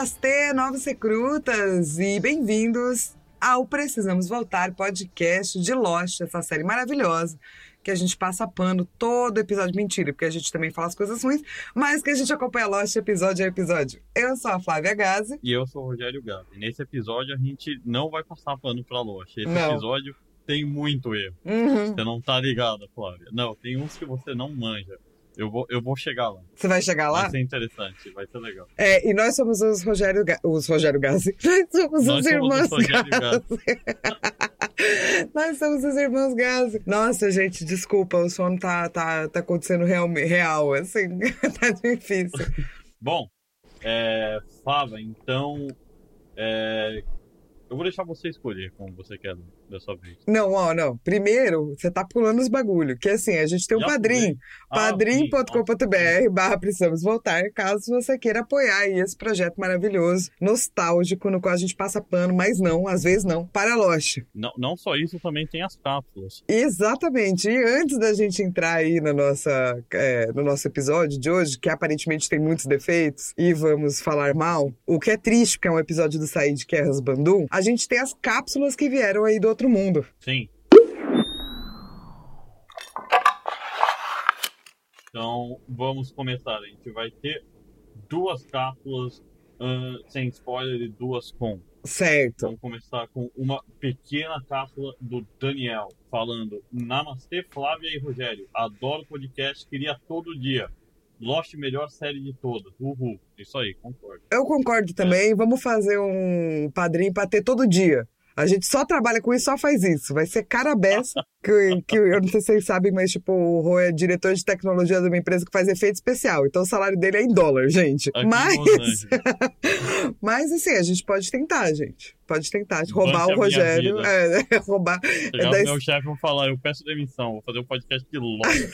Namastê, novos recrutas e bem-vindos ao Precisamos Voltar podcast de Lost, essa série maravilhosa que a gente passa pano todo episódio. Mentira, porque a gente também fala as coisas ruins, mas que a gente acompanha Lost episódio a episódio. Eu sou a Flávia Gazi. E eu sou o Rogério Gazi. Nesse episódio a gente não vai passar pano pra Lost. Esse Não. episódio tem muito erro. Uhum. Você não tá ligada, Flávia. Não, tem uns que você não manja. Eu vou, eu vou chegar lá. Você vai chegar lá? Vai ser interessante, vai ser legal. É, e nós somos os Rogério, Ga... os Rogério Gazi. Nós somos Nós os somos irmãos os. Nós somos os irmãos Gazi. Nossa, gente, desculpa, o sono tá, tá, tá acontecendo real, real, assim, tá difícil. Bom, é, Flávia, então. é, eu vou deixar você escolher como você quer dessa vez. Não, ó, não. Primeiro, você tá pulando os bagulho. Que assim, a gente tem um Já padrinho. Ah, padrim.com.br barra precisamos voltar, caso você queira apoiar aí esse projeto maravilhoso, nostálgico, no qual a gente passa pano, mas não, às vezes não, para a Lost. Não, não só isso, também tem as cápsulas. Exatamente. E antes da gente entrar aí na nossa, é, no nosso episódio de hoje, que aparentemente tem muitos defeitos, e vamos falar mal, o que é triste, porque é um episódio do Said Kerras Bandung, a gente tem as cápsulas que vieram aí do outro mundo. Sim. Então, vamos começar. A gente vai ter duas cápsulas ahn, sem spoiler e duas com. Certo. Vamos começar com uma pequena cápsula do Daniel, falando Namastê, Flávia e Rogério. Adoro podcast, queria todo dia. Lost, melhor série de todas. Uhul. Isso aí, concordo. Eu concordo também. Vamos fazer um padrinho pra ter todo dia. A gente só trabalha com isso, só faz isso. Vai ser cara beça, que, que eu não sei se vocês sabem, mas tipo, o Rô é diretor de tecnologia de uma empresa que faz efeito especial. Então o salário dele é em dólar, gente. Aqui mas, mas assim, a gente pode tentar, gente. Pode tentar. Roubar o Rogério. vida. É, roubar. Chegar É da- meu chefe vou falar, eu peço demissão, vou fazer um podcast de Lost.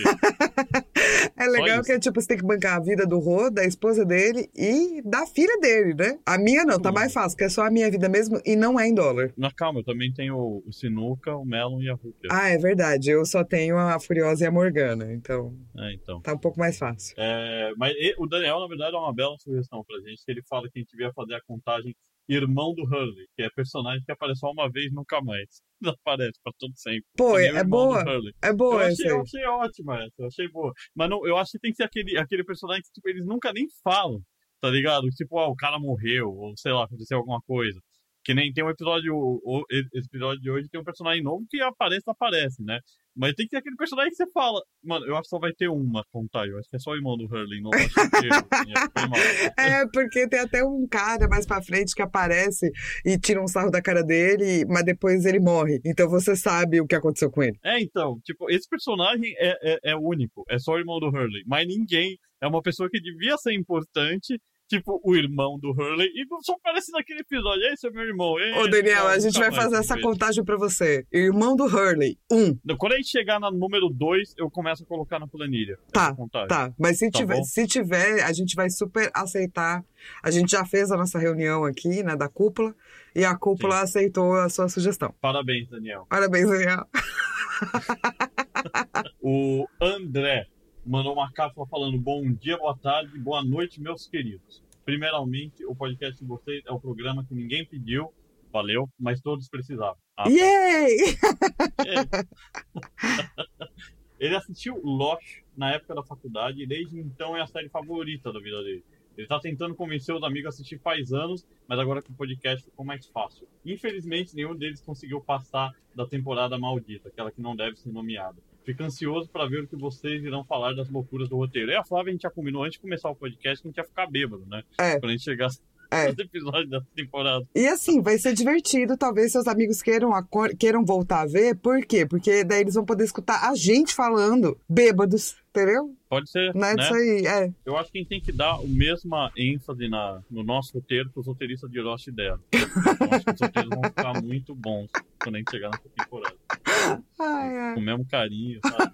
É legal que, tipo, você tem que bancar a vida do Rô, da esposa dele e da filha dele, né? A minha não, tá mais fácil, que é só a minha vida mesmo e não é em dólar. Mas calma, eu também tenho o Sinuca, o Melon e a Hooker. Ah, é verdade. Eu só tenho a Furiosa e a Morgana, então É, então. tá um pouco mais fácil. É, mas o Daniel, na verdade, é uma bela sugestão pra gente, que ele fala que a gente devia fazer a contagem irmão do Hurley, que é personagem que aparece só uma vez nunca mais. Aparece pra todo sempre. Pô, é, é boa. É Eu boa essa achei, eu achei ótima essa, eu achei boa. Mas não, eu acho que tem que ser aquele, aquele personagem que tipo, eles nunca nem falam, tá ligado? Tipo, ah, o cara morreu, ou sei lá, aconteceu alguma coisa. Que nem tem um episódio, o- episódio de hoje tem um personagem novo que aparece, aparece, né? Mas tem que ter aquele personagem que você fala. Mano, eu acho que só vai ter uma contagem. Eu acho que é só o irmão do Hurley, não acho inteiro. assim, é. É, porque tem até um cara mais pra frente que aparece e tira um sarro da cara dele, mas depois ele morre. Então você sabe o que aconteceu com ele. É, então, tipo, esse personagem é, é, é único, é só o irmão do Hurley. Mas ninguém é uma pessoa que devia ser importante, tipo, o irmão do Hurley, e só aparece naquele episódio. Esse é meu irmão. Ei, Ô, Daniel, a gente nunca vai fazer essa contagem pra você. Irmão do Hurley, um. Quando a gente chegar no número 2, eu começo a colocar na planilha. Tá. Tá, mas se, Tá tiver, bom. se tiver, a gente vai super aceitar. A gente já fez a nossa reunião aqui, né, da cúpula, e a cúpula aceitou a sua sugestão. Parabéns, Daniel. Parabéns, Daniel. O André mandou uma cápsula falando bom dia, boa tarde, boa noite, meus queridos. Primeiramente, o podcast de vocês é o programa que ninguém pediu, valeu, mas todos precisavam. Ah, Yay! Ele assistiu Lost na época da faculdade e desde então é a série favorita da vida dele. Ele tá tentando convencer os amigos a assistir faz anos, mas agora com o podcast ficou mais fácil. Infelizmente, nenhum deles conseguiu passar da temporada maldita, aquela que não deve ser nomeada. Fico ansioso para ver o que vocês irão falar das loucuras do roteiro. E a Flávia, a gente já combinou antes de começar o podcast que a gente ia ficar bêbado, né? É. Quando a gente chegasse É. os episódios dessa temporada. E assim, vai ser divertido. Talvez seus amigos queiram, queiram voltar a ver. Por quê? Porque daí eles vão poder escutar a gente falando bêbados, entendeu? Pode ser, Não é né? isso aí, é. Eu acho que a gente tem que dar a mesma ênfase na, no nosso roteiro que os roteiristas de Lost deram. Eu acho que os roteiros vão ficar muito bons quando a gente chegar nessa temporada. Ai, ai. Com o mesmo carinho, sabe?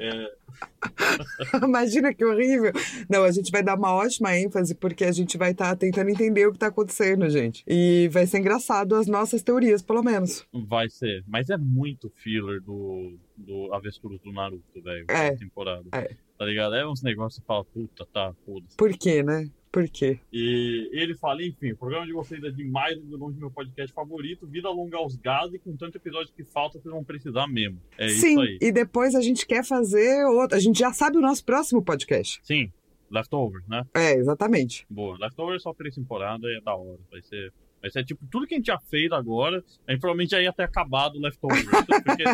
É, Imagina que horrível. Não, a gente vai dar uma ótima ênfase porque a gente vai estar tentando entender o que tá acontecendo, gente. E vai ser engraçado as nossas teorias, pelo menos. vai ser. Mas é muito filler do, do Avestruz do Naruto, velho. É. temporada. É. Tá ligado? É uns negócios que você fala, puta, tá, foda-se. Por quê, né? Por quê? E ele fala, enfim, o programa de vocês é demais de longe meu podcast favorito. Vida longa aos gases e com tanto episódio que falta, vocês vão precisar mesmo. É Sim, isso aí. e depois a gente quer fazer outro. A gente já sabe o nosso próximo podcast. Sim, Leftovers, né? É, exatamente. Boa. Leftovers só três temporadas e é da hora. Vai ser. Vai ser tipo, tudo que a gente já fez agora, a gente provavelmente já ia ter acabado o Leftovers. Porque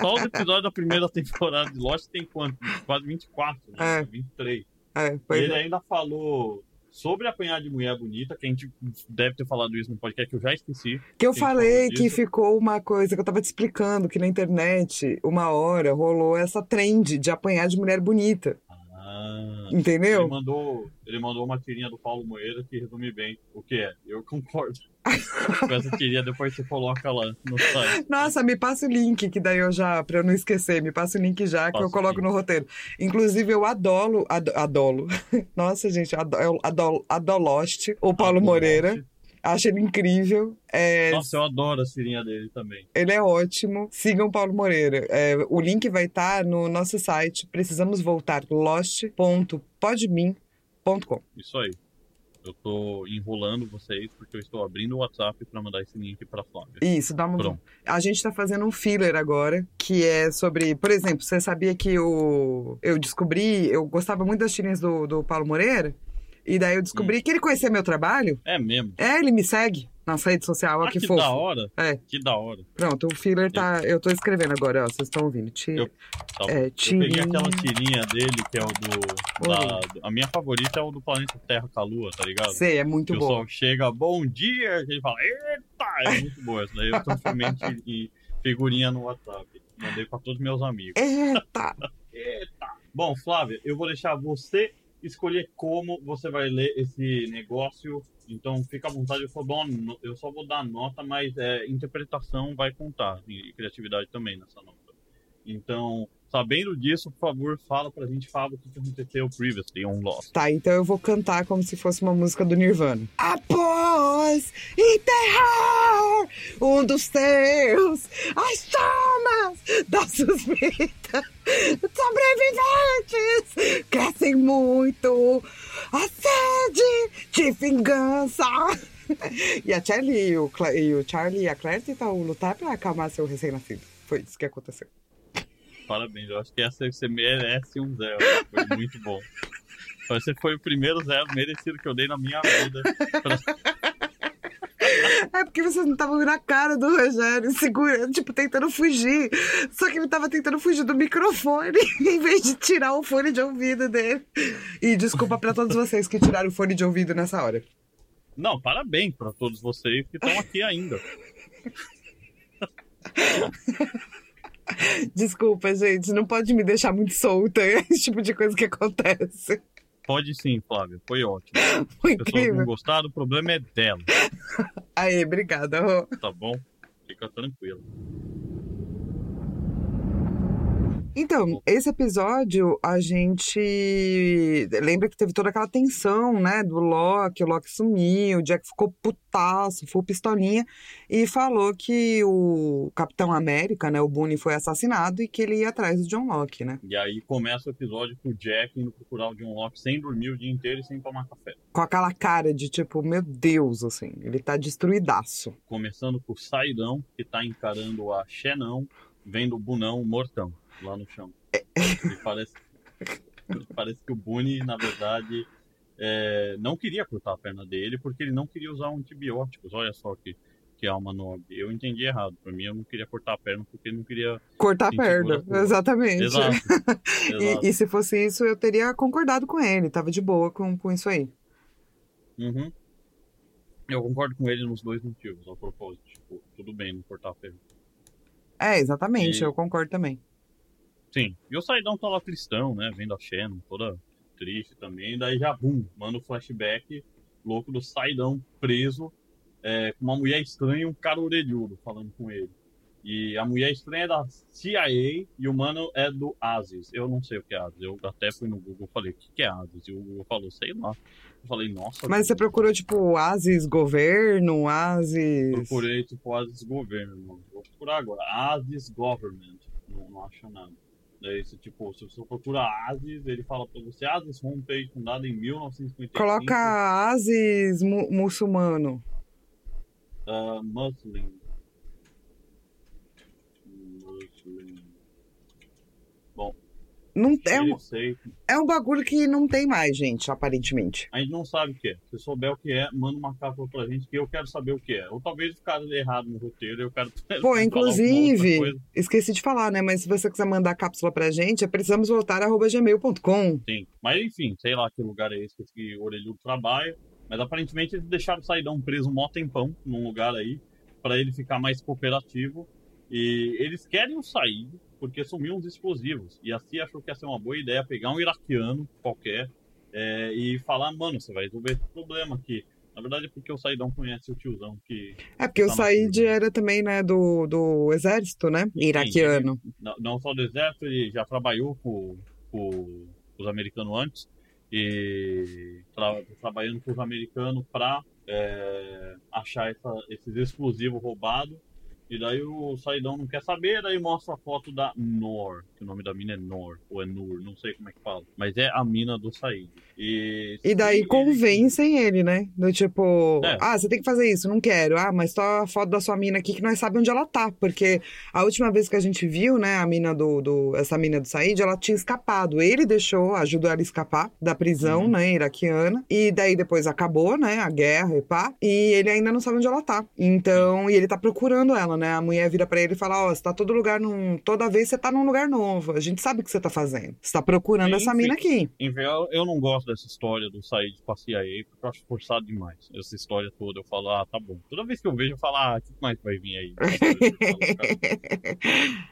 só os episódios da primeira temporada de Lost tem quanto? Quase 24, né? É. 23. É, E ele é. ainda falou sobre apanhar de mulher bonita, que a gente deve ter falado isso no podcast, que eu já esqueci. Que eu falei que ficou uma coisa que eu tava te explicando, que na internet, uma hora, rolou essa trend de apanhar de mulher bonita. Ah. Entendeu? Ele mandou, ele mandou uma tirinha do Paulo Moeira que resume bem o que é. Eu concordo. Essa tirinha, depois você coloca lá no site. Nossa, me passa o link, que daí eu já, pra eu não esquecer, me passa o link já, que eu coloco no roteiro. Inclusive, eu adolo, ad- adolo. Nossa, gente, eu adolo, adoloste o Paulo Moreira. Acho ele incrível. É, Nossa, eu adoro a tirinha dele também. Ele é ótimo. Sigam Paulo Moreira. É, o link vai estar no nosso site. Precisamos voltar. lost.podmin.com. Isso aí. Eu tô enrolando vocês porque eu estou abrindo o WhatsApp pra mandar esse link pra Flávia. Isso, dá uma. Pronto. A gente tá fazendo um filler agora, que é sobre. Por exemplo, você sabia que o... eu descobri. Eu gostava muito das tirinhas do, do Paulo Moreira. E daí eu descobri Hum. que ele conhecia meu trabalho. É mesmo. É, ele me segue na rede social. Olha Ah, que, que fofo. da hora. É, Que da hora. pronto, o filler tá. Eu tô escrevendo agora, ó. Vocês estão ouvindo. Ti- Eu- Tá bom. É, eu peguei tirinha. aquela tirinha dele, que é o do. da- a minha favorita é o do planeta Terra com a Lua, tá ligado? Sei, é muito que o bom. sol chega, bom dia, e ele fala, eita! É muito boa essa daí. Eu transformei em figurinha no WhatsApp. Mandei pra todos meus amigos. Eita! Eita! Bom, Flávia, eu vou deixar você escolher como você vai ler esse negócio. Então fica à vontade, eu só, dou eu só vou dar nota, mas é, interpretação vai contar. E criatividade também nessa nota. Então, sabendo disso, por favor, fala pra gente, fala o que aconteceu previously on Lost. Tá, então eu vou cantar como se fosse uma música do Nirvana. Após enterrar um dos teus, as chamas da suspeita, sobreviventes crescem muito, a sede de vingança. E a Charlie e o, Cla- e o Charlie e a Claire tentam lutar pra acalmar seu recém-nascido. Foi isso que aconteceu. Parabéns, eu acho que essa você merece um zero. Foi muito bom. Você foi o primeiro zero merecido que eu dei na minha vida. É porque vocês não estavam vendo a cara do Rogério segurando, tipo, tentando fugir. Só que ele tava tentando fugir do microfone em vez de tirar o fone de ouvido dele. E desculpa pra todos vocês que tiraram o fone de ouvido nessa hora. Não, parabéns pra todos vocês que estão aqui ainda. Desculpa, gente, não pode me deixar muito solta. Esse tipo de coisa que acontece. Pode sim, Flávia, foi ótimo. Foi as pessoas não incrível. gostaram, o problema é dela, Aí, obrigada, Rô. tá bom? Fica tranquilo. Então, esse episódio, a gente lembra que teve toda aquela tensão, né, do Loki, o Loki sumiu, o Jack ficou putaço, foi pistolinha, e falou que o Capitão América, né, o Boone, foi assassinado e que ele ia atrás do John Locke, né, E aí começa o episódio com o Jack indo procurar o John Locke sem dormir o dia inteiro e sem tomar café. com aquela cara de tipo, meu Deus, assim, ele tá destruidaço. Começando com o Saidão, que tá encarando a Xenão, vendo o Bunão mortão lá no chão. E parece, parece que o Boone, na verdade, é, não queria cortar a perna dele porque ele não queria usar antibióticos. Olha só que, que alma nobre. Eu entendi errado. Pra mim, eu não queria cortar a perna porque ele não queria. Cortar a perna, exatamente. Exato. Exato. E, e se fosse isso, eu teria concordado com ele, tava de boa com, com isso aí. Uhum. Eu concordo com ele nos dois motivos, a propósito. Tipo, tudo bem não cortar ferro. É, exatamente, E- eu concordo também. Sim. E o Saidão tá lá cristão, né? Vendo a Shannon, toda triste também. Daí já, bum, manda o flashback louco do Saidão preso é, com uma mulher estranha e um cara orelhudo falando com ele. E a mulher estranha é da CIA e o mano é do ASIS. Eu não sei o que é ASIS. Eu até fui no Google e falei, o que é ASIS? E o Google falou, sei lá. Eu falei, nossa. Mas você procurou, tipo, Asis governo, Asis. Procurei, tipo, ASIS Governo. Vou procurar agora. ASIS Government. Não, não acho nada. Daí, se, tipo, se você procura ASIS, ele fala pra você, ASIS Homepage, fundada em 1955. Coloca Asis mu- muçulmano. Uh. Muslim. Não, é, um, sei. é um bagulho que não tem mais, gente, aparentemente. A gente não sabe o que é. Se souber o que é, manda uma cápsula pra gente que eu quero saber o que é. Ou talvez ficar errado no roteiro eu quero. Pô, inclusive, esqueci de falar, né? Mas se você quiser mandar cápsula pra gente, é precisamos voltar arroba gmail.com. Sim. Mas enfim, sei lá que lugar é esse que esse orelhudo trabalha. Mas aparentemente eles deixaram o Saidão preso um mó tempão num lugar aí. Pra ele ficar mais cooperativo. E eles querem o Said porque sumiu uns explosivos. E a CIA achou que ia ser uma boa ideia pegar um iraquiano qualquer é, e falar, mano, você vai resolver esse problema aqui. Na verdade é porque o Saidão conhece o tiozão que É porque o Tá na Said era também, né, do, do exército, né? Iraquiano. não, não só do exército, ele já trabalhou com, com os americanos antes e tra, trabalhando com os americanos para achar essa- esses explosivos roubados. E daí o Saidão não quer saber, daí mostra a foto da Nor, que o nome da mina é Nor, ou é Nur, não sei como é que fala. Mas é a mina do Said. E, E daí ele- convencem ele, né? Do tipo, É. ah, você tem que fazer isso, não quero. Ah, mas só a foto da sua mina aqui que nós sabemos onde ela tá. Porque a última vez que a gente viu, né, a mina do, do essa mina do Said, ela tinha escapado. Ele deixou, ajudou ela a escapar da prisão, Uhum. né, iraquiana. E daí depois acabou, né, a guerra e pá. E ele ainda não sabe onde ela tá. Então, e ele tá procurando ela, né? A mulher vira pra ele e fala, ó, você tá todo lugar num... Toda vez você tá num lugar novo. A gente sabe o que você tá fazendo. Você tá procurando Sim, essa mina aqui. Enfim, eu, eu não gosto dessa história do Said pra CIA, porque eu acho forçado demais. Essa história toda, eu falo, ah, tá bom. Toda vez que eu vejo, eu falo, ah, o que mais vai vir aí?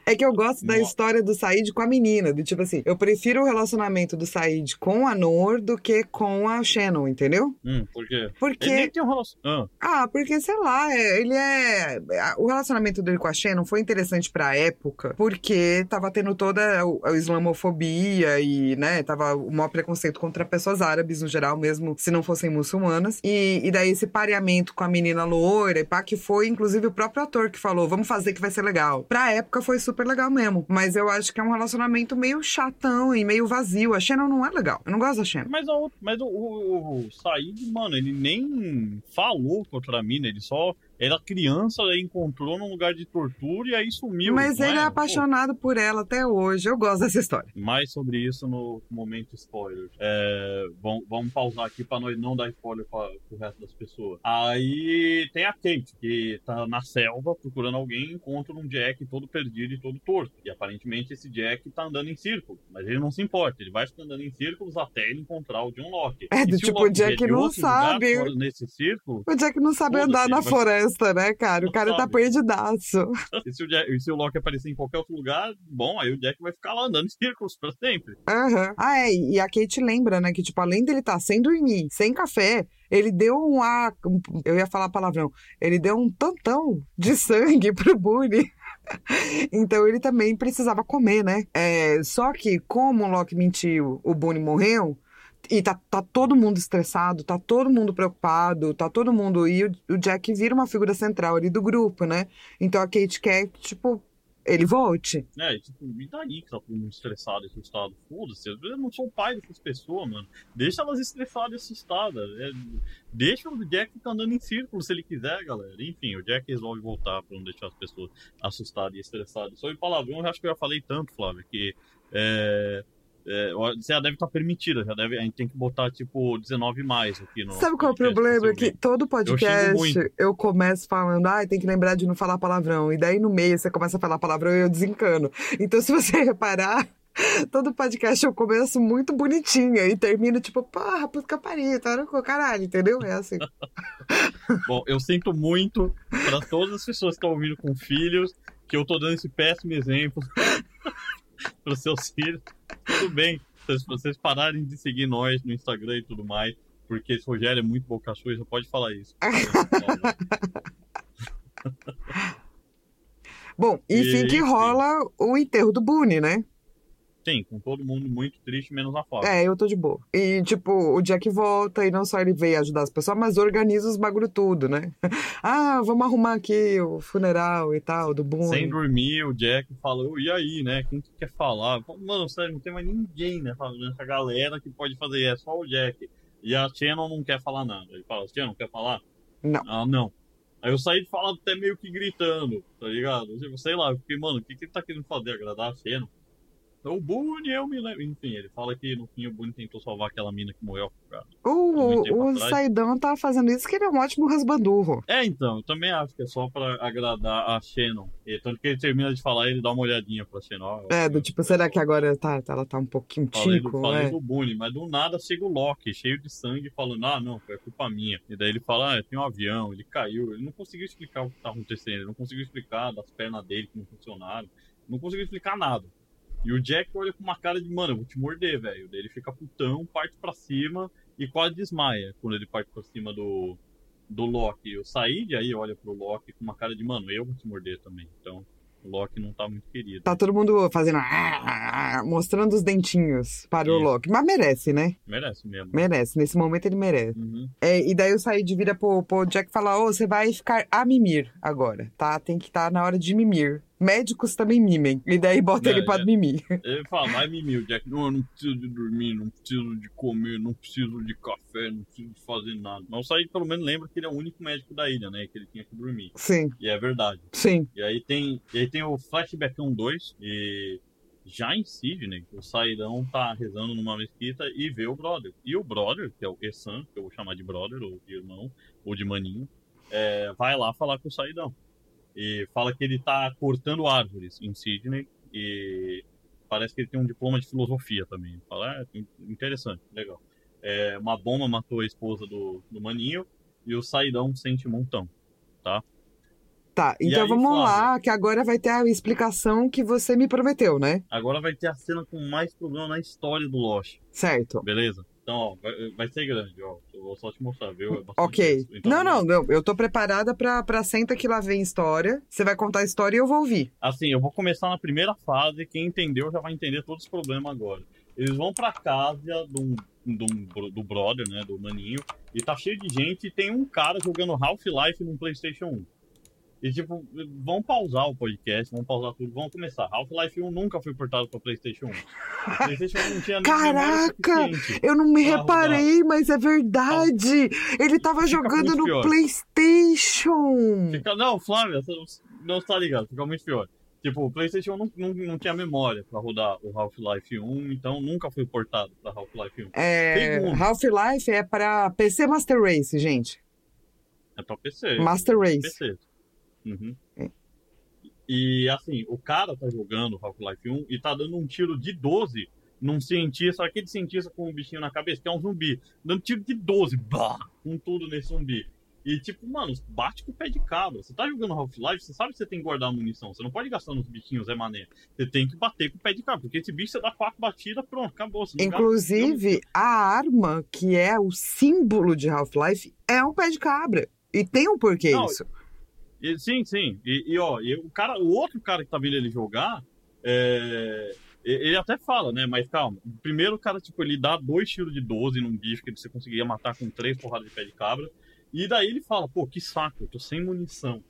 É que eu gosto da Nossa. história do Said com a menina. Do tipo assim, eu prefiro o relacionamento do Said com a Nor do que com a Shannon, entendeu? hum, por quê? Ele nem Porque. tem um relacionamento. Ah, porque, sei lá, é- ele é. a- O relacionamento dele com a Shannon foi interessante pra época, porque tava tendo toda o- a islamofobia e, né, tava o maior preconceito contra pessoas árabes no geral, mesmo se não fossem muçulmanas. E, e daí esse pareamento com a menina loira e pá, que foi inclusive o próprio ator que falou: vamos fazer que vai ser legal. Pra época foi super legal mesmo. Mas eu acho que é um relacionamento meio chatão e meio vazio. A Shannon não é legal. Eu não gosto da Shannon. Mas, outra- mas o, o, o Said, mano, ele nem falou contra a mina, ele só era criança, aí encontrou num lugar de tortura e aí sumiu. Mas ele é Pô, apaixonado por ela até hoje. Eu gosto dessa história. Mais sobre isso no momento spoiler. É, vamos, vamos pausar aqui pra nós não dar spoiler pra, pro resto das pessoas. Aí tem a Kate, que tá na selva procurando alguém, encontra um Jack todo perdido e todo torto. E aparentemente esse Jack tá andando em círculo, mas ele não se importa, ele vai ficar andando em círculos até ele encontrar o John Locke. É, do tipo, o Jack de não lugar sabe. fora Nesse círculo, O Jack não sabe andar na ele floresta, né, cara? O cara tá perdidaço. e se, o Jack, se o Locke aparecer em qualquer outro lugar, bom, aí o Jack vai ficar lá andando em círculos pra sempre. Aham. Ah, é. E a Kate lembra, né, que, tipo, além dele estar sem dormir, sem café, ele deu um ar. Eu ia falar palavrão. Ele deu um tantão de sangue pro Boone. Então ele também precisava comer, né? É, só que, como o Loki mentiu, o Boone morreu. E tá, tá todo mundo estressado, tá todo mundo preocupado, tá todo mundo. E o, o Jack vira uma figura central ali do grupo, né? Então a Kate quer, tipo, ele volte. É, tipo, e daí que tá todo mundo estressado e assustado? Foda-se, eu não sou o pai dessas pessoas, mano. Deixa elas estressadas e assustadas. É, deixa o Jack ficar andando em círculo se ele quiser, galera. Enfim, o Jack resolve voltar pra não deixar as pessoas assustadas e estressadas. Sobre palavrão, eu acho que eu já falei tanto, Flávio, que. É, é, você já deve estar permitida, já deve, a gente tem que botar tipo 19 mais aqui no. Sabe qual é o problema? se Que todo podcast muito. eu, começo falando, ah, tem que lembrar de não falar palavrão. E daí no meio você começa a falar palavrão e eu desencano. Então, se você reparar, todo podcast eu começo muito bonitinha e termino tipo, porra, puta pariu, tá caralho, entendeu? É assim. Bom, eu sinto muito para todas as pessoas que estão ouvindo com filhos que eu tô dando esse péssimo exemplo para seus filhos. Tudo bem, se vocês pararem de seguir nós no Instagram e tudo mais, porque esse Rogério é muito boca suja, pode falar isso. Bom, enfim, que Enfim. rola o enterro do Boone, né? Sim, com todo mundo muito triste, menos a Fábio. É, eu tô de boa. E, tipo, o Jack volta e não só ele veio ajudar as pessoas, mas organiza os bagulho tudo, né? ah, vamos arrumar aqui o funeral e tal, do Boone. Sem dormir, o Jack falou, e aí, né? Quem que quer falar? Mano, sério, não tem mais ninguém nessa, nessa galera que pode fazer, é só o Jack. E a Shannon não quer falar nada. Ele fala, Shannon, quer falar? Não. Ah, não. Aí eu saí de falar até meio que gritando, tá ligado? Tipo, sei lá, eu fiquei, mano, o que, que ele tá querendo fazer? Agradar a Shannon? O Boone, eu me lembro. Enfim, ele fala que no fim o Boone tentou salvar aquela mina que morreu afogada. muito O, o. Saidão tá fazendo isso que ele é um ótimo rasbandurro. É, então, eu também acho que é só pra agradar a Shannon. E tanto que ele termina de falar, ele dá uma olhadinha pra Shannon. É, do tipo, será que agora tá, ela tá um pouquinho Falei, do, tico, falei né? do Boone, mas do nada chega o Loki, cheio de sangue, falando, ah, não, foi culpa minha. E daí ele fala, ah, tem um avião, ele caiu. Ele não conseguiu explicar o que tá acontecendo, ele não conseguiu explicar das pernas dele que não funcionaram. Não conseguiu explicar nada. E o Jack olha com uma cara de, mano, eu vou te morder, velho. Daí ele fica putão, parte pra cima e quase desmaia quando ele parte pra cima do, do Loki. O Said aí olha pro Loki com uma cara de, mano, eu vou te morder também. Então, o Loki não tá muito querido. Tá todo mundo fazendo. "Ah", mostrando os dentinhos para o Isso. Loki. Mas merece, né? Merece mesmo. Merece. Nesse momento ele merece. Uhum. É, e daí o Said vira pro, pro Jack e fala: Ô, você vai ficar a mimir agora, tá? Tem que estar na hora de mimir. Médicos também mimem. E daí bota É, ele pra é. mimir. Ele fala, vai mimir, o Jack. Não, eu não preciso de dormir, não preciso de comer, não preciso de café, não preciso de fazer nada. Mas o Said pelo menos lembra que ele é o único médico da ilha, né? Que ele tinha que dormir. Sim, E é verdade. sim. E aí tem, e aí tem o Flashbackão 2 e já em Sydney, o Saidão tá rezando numa mesquita e vê o brother. E o brother, que é o Essan, que eu vou chamar de brother, ou de irmão, ou de maninho, é, vai lá falar com o Saidão. E fala que ele tá cortando árvores em Sydney e parece que ele tem um diploma de filosofia também. Fala, é, interessante, legal. É, uma bomba matou a esposa do, do maninho e o Saidão sente um montão. Tá, E então aí, vamos lá, que agora vai ter a explicação que você me prometeu, né? Agora vai ter a cena com mais problema na história do Lost, Certo. beleza? Então, ó, vai, vai ser grande, ó. Eu vou só te mostrar, viu? É Ok. Então, Não, não, não. Eu tô preparada pra, pra senta que lá vem história. Você vai contar a história e eu vou ouvir. Assim, eu vou começar na primeira fase. Quem entendeu já vai entender todos os problemas agora. Eles vão pra casa do, do, do brother, né? Do maninho. E tá cheio de gente e tem um cara jogando Half-Life no PlayStation 1. E, tipo, vão pausar o podcast, vão pausar tudo, vão começar. Half-Life 1 nunca foi portado pra PlayStation 1. O PlayStation 1 não tinha Caraca! Eu não me reparei, mas é verdade. Ele tava Fica jogando no pior. PlayStation. Fica- não, Flávia, você não está ligado, fica muito pior. Tipo, o PlayStation não, não, não tinha memória pra rodar o Half-Life 1, então nunca foi portado pra Half-Life 1. É. Half-Life é pra PC Master Race, gente. É pra PC. Master Race. PC. Uhum. É. E assim, o cara tá jogando Half-Life 1 e tá dando um tiro de 12 num cientista, aquele cientista com um bichinho na cabeça, que é um zumbi, dando tiro de 12, bah, com tudo nesse zumbi. E tipo, mano, bate com o pé de cabra. Você tá jogando Half-Life, você sabe que você tem que guardar a munição. Você não pode gastar nos bichinhos, é mané. Você tem que bater com o pé de cabra. Porque esse bicho você dá quatro batidas, pronto, acabou. Não gasta- Inclusive, a arma que é o símbolo de Half-Life é um pé de cabra. E tem um porquê Não, isso. Sim, sim. E, e, ó, e o, cara, o outro cara que tá vendo ele jogar, é, ele até fala, né? Mas calma. Primeiro o cara, tipo, ele dá dois tiros de 12 num bicho que você conseguia matar com três porradas de pé de cabra. E daí ele fala, pô, que saco, eu tô sem munição.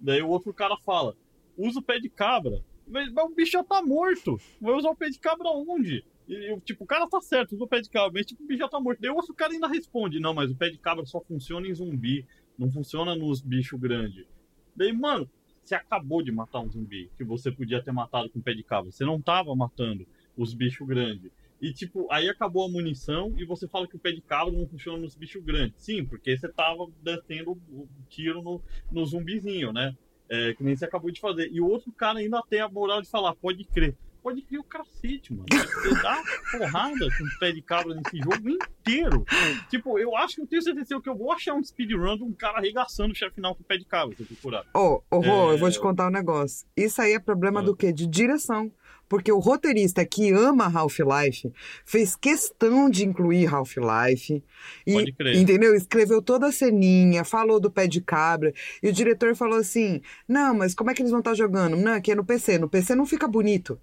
Daí o outro cara fala, usa o pé de cabra. Mas, mas o bicho já tá morto. Vai usar o pé de cabra onde? E, eu, tipo, o cara tá certo, usa o pé de cabra, mas tipo, o bicho já tá morto. Daí o outro cara ainda responde, não, mas o pé de cabra só funciona em zumbi, não funciona nos bichos grandes. Daí, mano, você acabou de matar um zumbi que você podia ter matado com o pé de cabra. Você não tava matando os bichos grandes. E, tipo, aí acabou a munição e você fala que o pé de cabra não funciona nos bichos grandes. Sim, porque você tava descendo o tiro no, no zumbizinho, né? É, que nem você acabou de fazer. E o outro cara ainda tem a moral de falar, pode crer. Pode criar o cacete, mano. Você dá porrada com o pé de cabra nesse jogo inteiro. Tipo, eu acho que eu tenho certeza que eu vou achar um speedrun de um cara arregaçando o chefe final com o pé de cabra, se eu procurar. Ô, ô, Rô, É. eu vou te contar um negócio. Isso aí é problema Ah. do quê? De direção. Porque o roteirista que ama Half-Life fez questão de incluir Half-Life. Pode crer. Entendeu? Escreveu toda a ceninha, falou do pé de cabra. E o diretor falou assim: Não, mas como é que eles vão estar jogando? Não, aqui é no PC. No PC não fica bonito.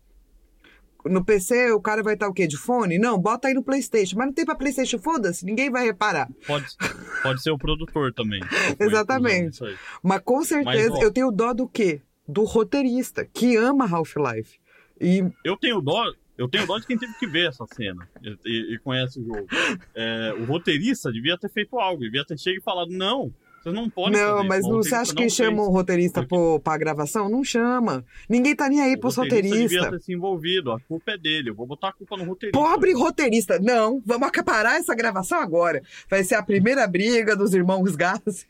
No PC o cara vai estar o quê? De fone? Não, bota aí no PlayStation. Mas não tem pra PlayStation, foda-se, ninguém vai reparar. Pode, pode ser o produtor também. Exatamente. Mas com certeza ó- eu tenho dó do quê? Do roteirista, que ama Half-Life. E Eu tenho dó. Eu tenho dó de quem teve que ver essa cena e, e- e conhece o jogo. É, o roteirista devia ter feito algo, devia ter chegado e falado: não, vocês não podem não, mas o não, você acha que chama o roteirista Porque- pra gravação? Não chama. Ninguém tá nem aí O pros roteirista devia roteiristas. ter se envolvido, a culpa é dele. Eu vou botar a culpa no roteirista. Pobre roteirista. Não, vamos acaparar essa gravação agora. Vai ser a primeira briga dos irmãos Gás.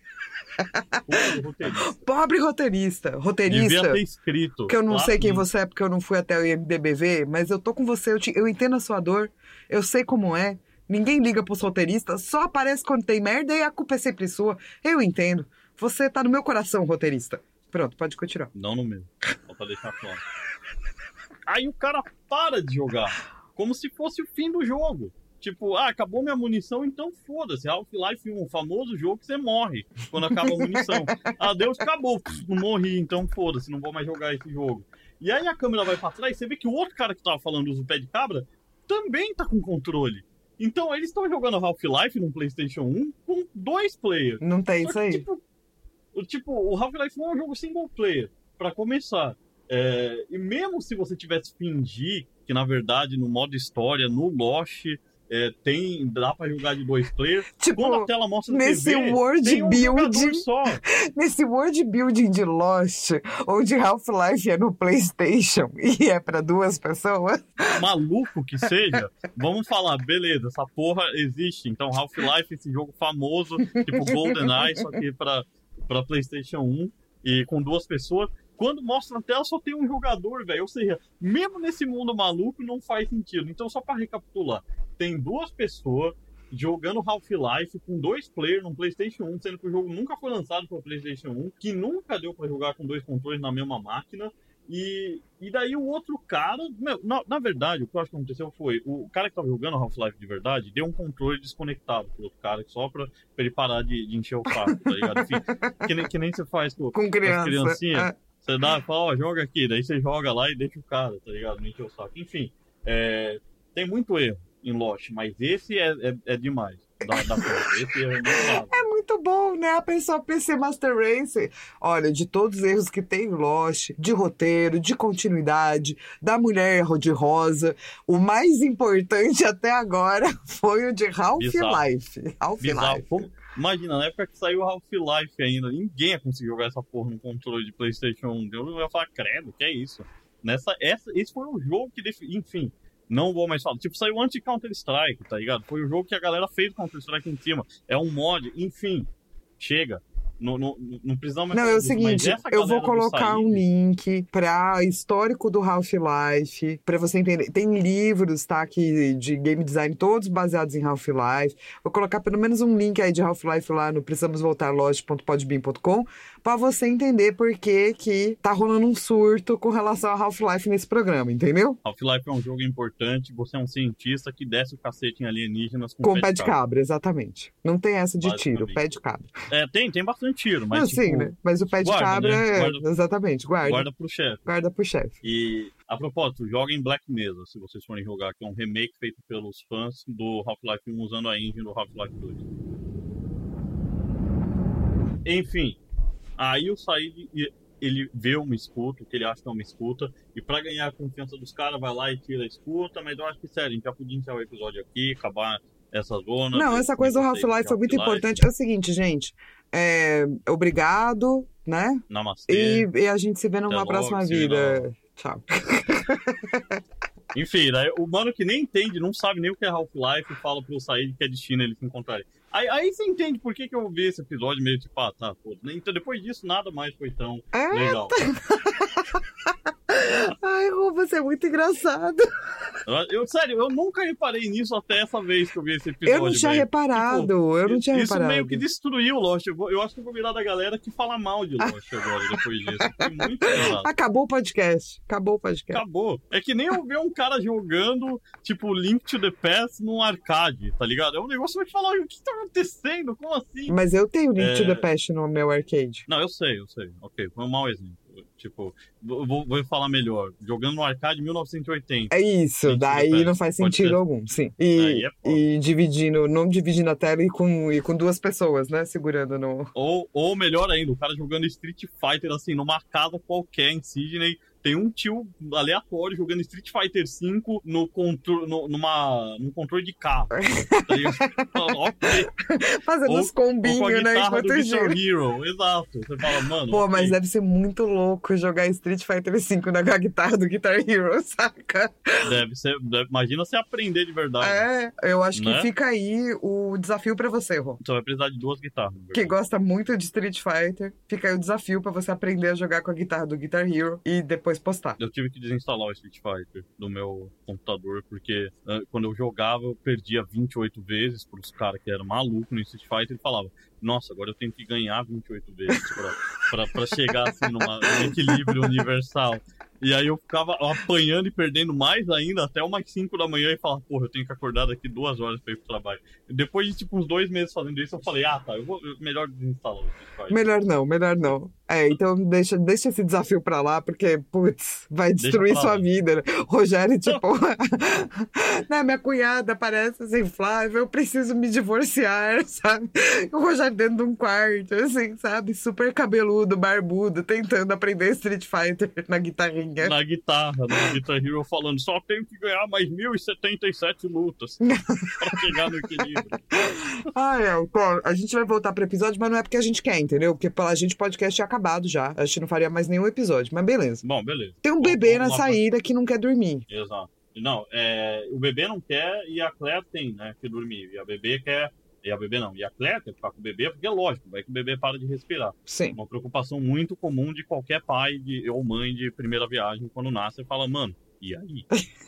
Roteirista. Pobre roteirista. Devia Roteirista. ter escrito. Que eu não sei quem você é porque eu não fui até o IMDBV, mas eu tô com você, eu, te- eu entendo a sua dor, eu sei como é. Ninguém liga pros roteiristas, só aparece quando tem merda e a culpa é sempre sua. Eu entendo. Você tá no meu coração, roteirista. Pronto, pode continuar. Não no meu. Só pra deixar claro. Aí o cara para de jogar. Como se fosse o fim do jogo. Tipo, ah, acabou minha munição, então foda-se. Half-Life 1, o famoso jogo que você morre quando acaba a munição. ah, Deus, acabou. Não morri, então foda-se, não vou mais jogar esse jogo. E aí a câmera vai pra trás e você vê que o outro cara que tava falando usa o pé de cabra também tá com controle. Então eles estão jogando Half-Life no PlayStation 1 com dois players. Não tem isso aí. Tipo, o, tipo, o Half-Life 1 é um jogo single player, pra começar. É, e mesmo se você tivesse fingir que, na verdade, no modo história, no Lost, é, tem, dá pra jogar de dois players, quando a Tipo, tela mostra na nesse TV, world tem um building- só. nesse world building de Lost, onde Half-Life é no PlayStation e é pra duas pessoas, maluco que seja, vamos falar, beleza, essa porra existe. Então, Half-Life, esse jogo famoso, tipo GoldenEye, só que pra, pra PlayStation 1 e com duas pessoas. Quando mostra na tela, só tem um jogador, velho. Ou seja, mesmo nesse mundo maluco, não faz sentido. Então, só pra recapitular, tem duas pessoas jogando Half-Life com dois players no PlayStation 1, sendo que o jogo nunca foi lançado para PlayStation 1, que nunca deu pra jogar com dois controles na mesma máquina. E, e daí o outro cara, meu, na, na verdade, o que eu acho que aconteceu foi, o cara que tava jogando Half-Life de verdade deu um controle desconectado pro outro cara, só pra, pra ele parar de, de encher o saco, tá ligado? Enfim, que nem, que nem você faz com, com criança. É. você dá, fala, ó, joga aqui, daí você joga lá e deixa o cara, tá ligado? Não encher o saco. Enfim, é, tem muito erro em Lost, mas esse é, é, é demais. Da, da. Esse é. É muito bom, né? A pessoa PC Master Race. Olha, de todos os erros que tem em Lost, de roteiro, de continuidade, da mulher de rosa, o mais importante até agora foi o de Half-Life. Half-Life. Imagina, na época que saiu Half-Life ainda, ninguém ia conseguir jogar essa porra no controle de PlayStation 1. Eu ia falar, credo, que é isso? Nessa, essa, esse foi o jogo que, enfim, não vou mais falar. Tipo, saiu anti-Counter-Strike, tá ligado? Foi o jogo que a galera fez Counter-Strike em cima. É um mod, enfim, chega. Não, não, não precisamos Não, é o seguinte, eu vou colocar um link para histórico do Half-Life, para você entender. Tem livros, tá, que, de game design, todos baseados em Half-Life. Vou colocar pelo menos um link aí de Half-Life lá no precisamosvoltarloja.podbean.com para você entender por que que tá rolando um surto com relação a Half-Life nesse programa, entendeu? Half-Life é um jogo importante, você é um cientista que desce o cacete em alienígenas com, Com pé de cabra, exatamente. Não tem essa de tiro, pé de cabra. É, tem, tem bastante tiro, mas Não, tipo, sim, né? Mas o pé de guarda, cabra né? é. Guarda- Exatamente, guarda. Guarda, guarda pro chefe. pro chefe. E, a propósito, joguem Black Mesa, se vocês forem jogar, que é um remake feito pelos fãs do Half-Life 1 usando a engine do Half-Life 2. Enfim, aí o Said, ele vê uma escuta, que ele acha que é uma escuta, e pra ganhar a confiança dos caras, vai lá e tira a escuta, mas eu acho que, sério, a gente já podia encerrar o episódio aqui, acabar essa zona. Não, essa coisa do Half-Life foi muito importante. É o seguinte, gente. é, obrigado, né? Namastê. E, e a gente se vê numa Até logo, próxima vê vida. Tchau. Enfim, daí o mano que nem entende, não sabe nem o que é Half-Life, fala pro Said que é destino ele se encontrarem. Aí, aí você entende por que, que eu vi esse episódio meio tipo, ah, tá, pô. Então depois disso nada mais foi tão É, legal. Ai, Rô, você é muito engraçado. Eu, sério, eu nunca reparei nisso até essa vez que eu vi esse episódio. Eu não tinha reparado, Tipo, eu não tinha isso reparado. meio que destruiu o Lost. Eu, vou- eu acho que eu vou virar da galera que fala mal de Lost agora, depois disso. Acabou o podcast. Acabou o podcast. Acabou. É que nem eu ver um cara jogando, tipo, Link to the Past num arcade, tá ligado? É um negócio que vai falar, o que tá acontecendo? Como assim? Mas eu tenho Link to É. the Past no meu arcade. Não, eu sei, eu sei. Ok, foi um mau exemplo. Tipo, vou, vou falar melhor. Jogando no arcade 1980. É isso, daí não faz sentido ser. algum, sim. E, é e dividindo, não dividindo a tela e com, e com duas pessoas, né? Segurando no. Ou, ou melhor ainda, o cara jogando Street Fighter assim, numa casa qualquer em Sydney. Tem um tio aleatório jogando Street Fighter V no contro no, numa, num controle de carro. Tá. Fazendo os combinhos, né? Enquanto. Hero. Exato. Você fala, mano. Pô, mas ok. deve ser muito louco jogar Street Fighter V na guitarra do Guitar Hero, saca? Deve ser. deve- imagina você aprender de verdade. É, eu acho que Né? fica aí o desafio pra você, Rô. Você vai precisar de duas guitarras. Que gosta muito de Street Fighter, fica aí o desafio pra você aprender a jogar com a guitarra do Guitar Hero e depois postar. Eu tive que desinstalar o Street Fighter do meu computador, porque ah, quando eu jogava, eu perdia 28 vezes pros caras que eram malucos no Street Fighter e falava, nossa, agora eu tenho que ganhar 28 vezes pra chegar assim numa, num equilíbrio universal. E aí eu ficava apanhando e perdendo mais ainda até umas 5 da manhã e falava, porra, eu tenho que acordar daqui duas horas pra ir pro trabalho. E depois de tipo uns dois meses fazendo isso, eu falei, ah tá, eu vou eu- melhor desinstalar o. Melhor não, melhor não. É, então deixa, deixa esse desafio pra lá, porque, putz, vai destruir sua lá. vida. né? Rogério, tipo, né, minha cunhada parece assim, Flávia, eu preciso me divorciar, sabe? O Rogério dentro de um quarto, assim, sabe? Super cabeludo, barbudo, tentando aprender Street Fighter na guitarrinha. na guitarra, no Guitar Hero, falando só tenho que ganhar mais 1077 lutas pra chegar no equilíbrio. Ah, é, a gente vai voltar pro episódio, mas não é porque a gente quer, entendeu? Porque pela gente o podcast tinha acabado já. A gente não faria mais nenhum episódio, mas beleza. Bom, beleza. Tem um Bom, bebê na vamos lá pra- saída que não quer dormir. Exato. Não, é, o bebê não quer e a Claire tem, né, que dormir. E a bebê quer. E a bebê não. E a Claire quer ficar com o bebê, porque é lógico, vai que o bebê para de respirar. Sim. Uma preocupação muito comum de qualquer pai de, ou mãe de primeira viagem quando nasce e fala, mano, e aí?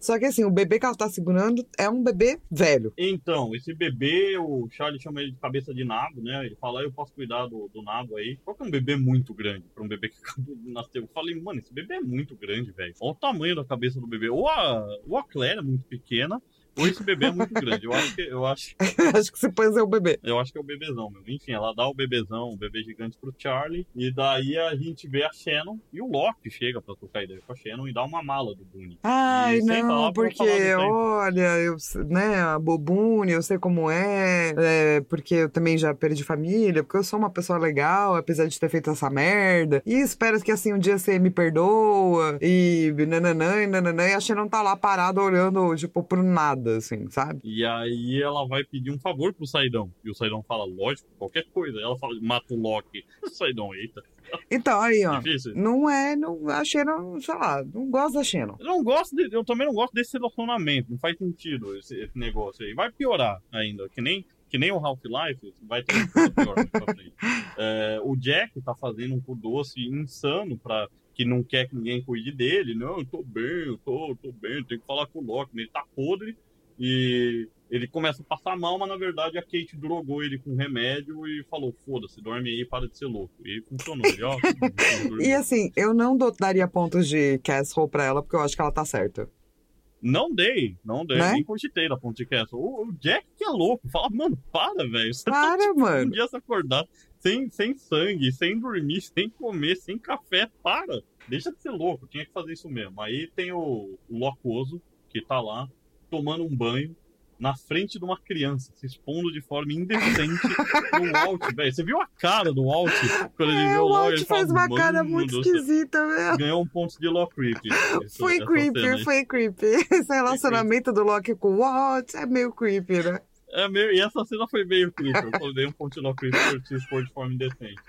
Só que assim, o bebê que ela tá segurando é um bebê velho. Então, esse bebê, o Charlie chama ele de cabeça de nabo, né? Ele fala, eu posso cuidar do, do nabo aí. Qual que é um bebê muito grande pra um bebê que nascer? Eu falei, mano, esse bebê é muito grande, velho. Olha o tamanho da cabeça do bebê. Ou a, ou a Claire é muito pequena, ou esse bebê é muito grande. Eu acho que, eu acho, Acho que você pôs é o bebê. eu acho que é o bebezão, meu. Enfim, ela dá o bebezão, o bebê gigante pro Charlie. E daí a gente vê a Shannon e o Loki chega pra trocar ideia com a Shannon e dá uma mala do Boone. Ai, não, porque, olha, eu, né, a Bobune, eu sei como é, é, porque eu também já perdi família, porque eu sou uma pessoa legal, apesar de ter feito essa merda, e espero que assim um dia você me perdoa, e nananã, e nananã, e a Shannon tá lá parada olhando, tipo, pro nada, assim, sabe? E aí ela vai pedir um favor pro Saidão. E o Saidão fala, lógico, qualquer coisa. Ela fala, mata o Loki. O Saidão, eita, Então, aí, ó, difícil. não é, não, a Shannon, sei lá, não gosto da Shannon. Eu não gosto, de- eu também não gosto desse relacionamento. Não faz sentido esse, esse negócio aí. Vai piorar ainda, que nem, que nem o Half-Life, vai ter pior pra frente. É, o Jack tá fazendo um cu doce insano pra que não quer que ninguém cuide dele. Não, eu tô bem, eu tô, tô bem, eu tenho que falar com o Loki. Ele tá podre e ele começa a passar mal, mas na verdade a Kate drogou ele com remédio e falou: foda-se, dorme aí, para de ser louco. E funcionou. Ele, ó, E assim, eu não daria pontos de Castle pra ela, porque eu acho que ela tá certa. Não dei, não dei, Né? nem cogitei da Ponte Castle. O, o Jack que é louco, fala, mano, para, velho. Tá Para, um mano. dia se acordar sem, sem sangue, sem dormir, sem comer, sem café, para. Deixa de ser louco, tinha que fazer isso mesmo. Aí tem o, o Locoso, que tá lá, tomando um banho, na frente de uma criança, se expondo de forma indecente no Walt, velho. Você viu a cara do Walt quando ele É, viu o o Loki? Walt fez uma cara "Mano muito do céu." esquisita, velho. Ganhou um ponto de Law Creep. Foi essa creepy, cena aí. foi creepy. Esse relacionamento do Loki com o Walt é meio creepy, né? É meio, e essa cena foi meio creepy. Eu dei um ponto de Law Creep por se expor de forma indecente.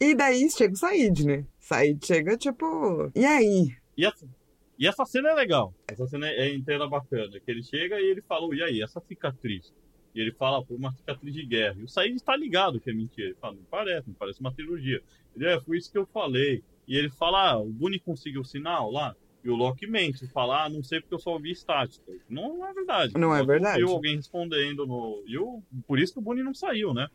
E daí chega o Said, né? Said chega tipo. E aí? E essa, e essa cena é legal. Essa cena é inteira bacana. Que ele chega e ele fala, e aí, essa cicatriz? E ele fala, pô, uma cicatriz de guerra. E o Said está ligado que é mentira. Ele fala, não parece, não parece uma cirurgia. Ele, é, foi isso que eu falei. E ele fala, ah, o Boone conseguiu o sinal lá. E o Loki mente, fala, ah, não sei porque eu só ouvi estática. Não, não é verdade. Não é verdade. Viu alguém respondendo no. E o... por isso que o Boone não saiu, né?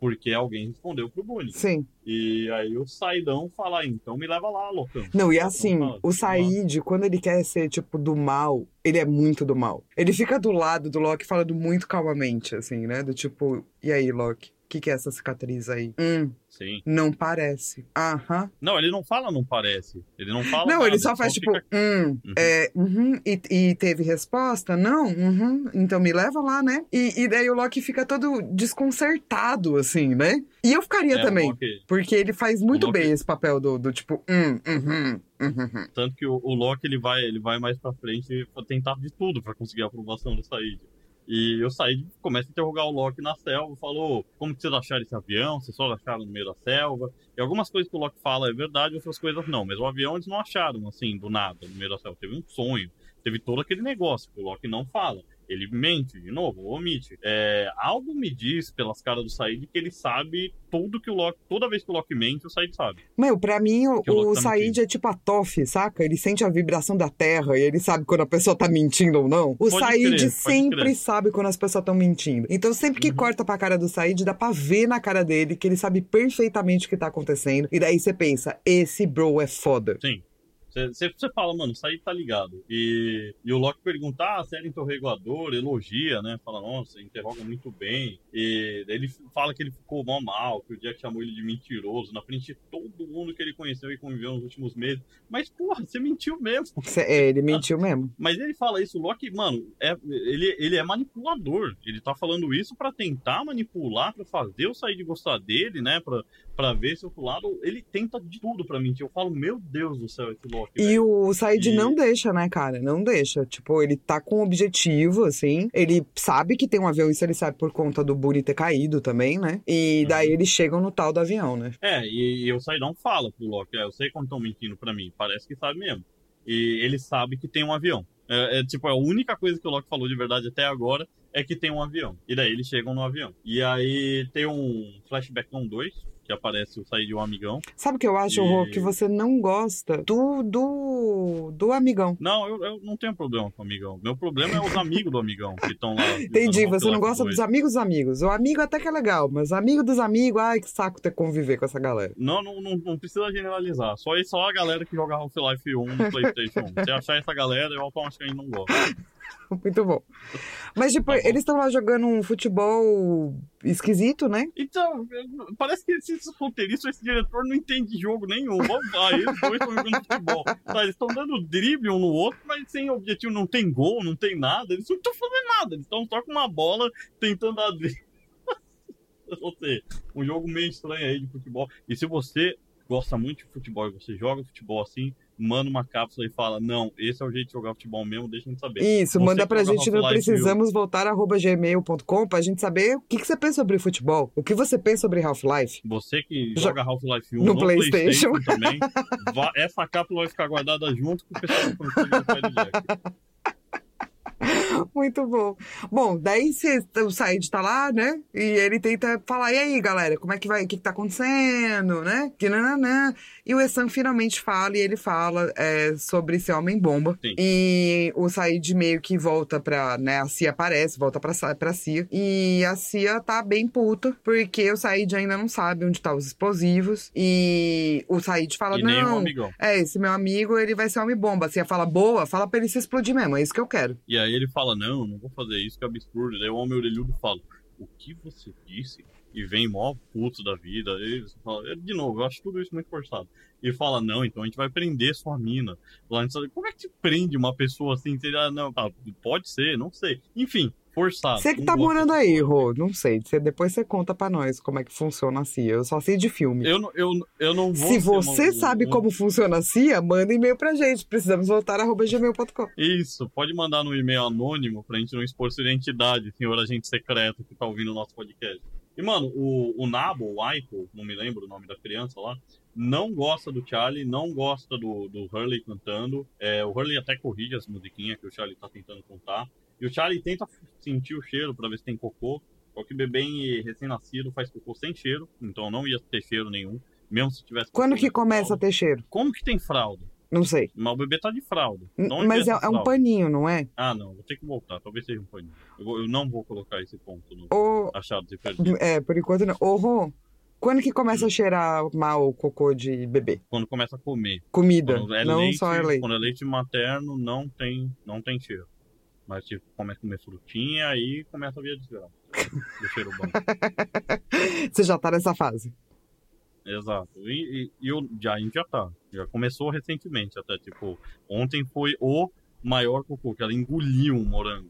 Porque alguém respondeu pro Boone. Sim. E aí o Saidão fala, então me leva lá, loucão. Não, e Então assim, fala, o Said, quando ele quer ser, tipo, do mal, ele é muito do mal. Ele fica do lado do Loki falando muito calmamente, assim, né? Do tipo, e aí, Loki? O que, que é essa cicatriz aí? Hum, Sim. não parece. Aham. Não, ele não fala, não parece. Ele não fala. Não, nada, ele só faz tipo, fica- hum, Uhum. é, uhum, e, e teve resposta? Não, uhum, então me leva lá, né? E, e daí o Loki fica todo desconcertado, assim, né? E eu ficaria É, também, Loki- porque ele faz muito Loki- bem esse papel do, do tipo, hum, uhum, uhum. Tanto que o, o Loki ele vai, ele vai mais pra frente pra tentar de tudo pra conseguir a aprovação do Said. E o Said começa a interrogar o Loki na selva, falou como que vocês acharam esse avião, vocês só acharam no meio da selva. E algumas coisas que o Loki fala é verdade, outras coisas não. Mas o avião eles não acharam, assim, do nada, no meio da selva. Teve um sonho, teve todo aquele negócio que o Loki não fala. Ele mente, de novo, omite. É, algo me diz, pelas caras do Said, que ele sabe tudo que o Loki. Toda vez que o Loki mente, o Said sabe. Meu, pra mim, o, Que o o tá Said mentindo. é tipo a Toff, saca? Ele sente a vibração da terra e ele sabe quando a pessoa tá mentindo ou não. O Pode Said crer, sempre crer. sabe quando as pessoas estão mentindo. Então, sempre que Uhum. corta pra cara do Said, dá pra ver na cara dele que ele sabe perfeitamente o que tá acontecendo. E daí você pensa, esse bro é foda. Sim. Você fala, mano, isso aí tá ligado. E, e o Loki pergunta, ah, você era interrogador, elogia, né? Fala, nossa, interroga muito bem. E daí ele fala que ele ficou mal mal, que o Jack chamou ele de mentiroso, na frente de todo mundo que ele conheceu e conviveu nos últimos meses. Mas, porra, você mentiu mesmo. É, ele mentiu mesmo. Mas ele fala isso, o Loki, mano, é, ele, ele é manipulador. Ele tá falando isso pra tentar manipular, pra fazer eu sair de gostar dele, né? Pra, pra ver esse outro lado. Ele tenta de tudo pra mentir. Eu falo, meu Deus do céu, esse Loki. E velho. o Said E- não deixa, né, cara? Não deixa. Tipo, ele tá com um objetivo, assim. Ele sabe que tem um avião, isso ele sabe por conta do Buri ter caído também, né? E daí Uhum. eles chegam no tal do avião, né? É, e, e o Saidão fala pro Loki, é, eu sei quando estão mentindo pra mim, parece que sabe mesmo. E ele sabe que tem um avião. É, é, tipo, a única coisa que o Loki falou de verdade até agora é que tem um avião. E daí eles chegam no avião. E aí tem um flashback on 2, que aparece o Said e o amigão. Sabe o que eu acho, E- Rô? Que você não gosta do, do, do amigão. Não, eu, eu não tenho problema com o amigão. Meu problema é os amigos do amigão que estão lá. Entendi, você não gosta 2. dos amigos dos amigos. O amigo até que é legal, mas amigo dos amigos, ai, que saco ter que conviver com essa galera. Não, não, não, não precisa generalizar. Só, só a galera que joga Half-Life 1 no PlayStation 1. Se achar essa galera, eu automaticamente não gosto. Muito bom. Mas, tipo, Tá bom. eles estão lá jogando um futebol esquisito, né? Então, parece que esse roteirista, esse diretor não entende jogo nenhum. Vamos lá, eles dois estão jogando futebol. Tá, eles estão dando drible um no outro, mas sem objetivo, não tem gol, não tem nada. Eles não estão fazendo nada, eles estão só com uma bola tentando dar drible. Ou seja, um jogo meio estranho aí de futebol. E se você gosta muito de futebol e você joga futebol assim, manda uma cápsula e fala: Não, esse é o jeito de jogar futebol mesmo, deixa a gente saber. Isso, Você manda pra gente no precisamos voltar arroba gmail.com pra gente saber o que, que você pensa sobre futebol. O que você pensa sobre Half-Life. Você que Jo- joga Half-Life 1 no no, PlayStation. PlayStation, também, essa cápsula vai ficar guardada junto com o pessoal do Jack. Muito bom. Bom, daí cê, o Said tá lá, né? E ele tenta falar, e aí, galera, como é que vai, o que, que tá acontecendo, né? Que nananã. E o Essan finalmente fala, e ele fala é, sobre esse homem-bomba. E o Said meio que volta pra, né? A Cia aparece, volta pra, pra Cia. E a Cia tá bem puta, porque o Said ainda não sabe onde tá os explosivos. E o Said fala, E não... É, esse meu amigo, ele vai ser homem-bomba. A Cia fala, boa, fala pra ele se explodir mesmo, é isso que eu quero. E aí ele fala, não, não vou fazer isso, que absurdo. Daí o homem orelhudo fala, o que você disse? E vem mó puto da vida. Ele fala, de novo, eu acho tudo isso muito forçado. E fala, não, então a gente vai prender sua mina. Lá sabe, como é que se prende uma pessoa assim? Seria, não, ah, pode ser, não sei. Enfim, forçado. Você que tá morando aí. Rô, não sei. Você, depois você conta pra nós como é que funciona a CIA. Eu só sei de filme. Eu, não- eu, eu não vou. Se ser uma- você sabe como funciona a CIA, manda e-mail pra gente. Precisamos voltar arroba gmail.com. Isso, pode mandar no e-mail anônimo pra gente não expor sua identidade, senhor agente secreto que tá ouvindo o nosso podcast. E, mano, o, o Nabo, o Aiko, não me lembro o nome da criança lá, não gosta do Charlie, não gosta do, do Hurley cantando. É, o Hurley até corrige as musiquinhas que o Charlie tá tentando contar. E o Charlie tenta sentir o cheiro pra ver se tem cocô. Só que bebê recém-nascido faz cocô sem cheiro, então não ia ter cheiro nenhum. Mesmo se tivesse. Quando que começa a ter cheiro? Como que tem fralda? Não sei. Mas o bebê tá de fralda. N- De onde Mas é, é um paninho, não é? Ah, não, vou ter que voltar. Talvez seja um paninho. Eu, vou- eu não vou colocar esse ponto no Ou. achado de perdido. É, por enquanto não. Ô, Rô, quando que começa a cheirar mal o cocô de bebê? Quando começa a comer. Comida, é não leite, só é leite. Quando é leite materno, não tem, não tem cheiro. Mas tipo, começa a comer frutinha, aí começa a vir a desgraça. do cheiro bom. Você já tá nessa fase. Exato. E, e, e eu, já, a gente já tá. Já começou recentemente até. Tipo, ontem foi o maior cocô, que ela engoliu um morango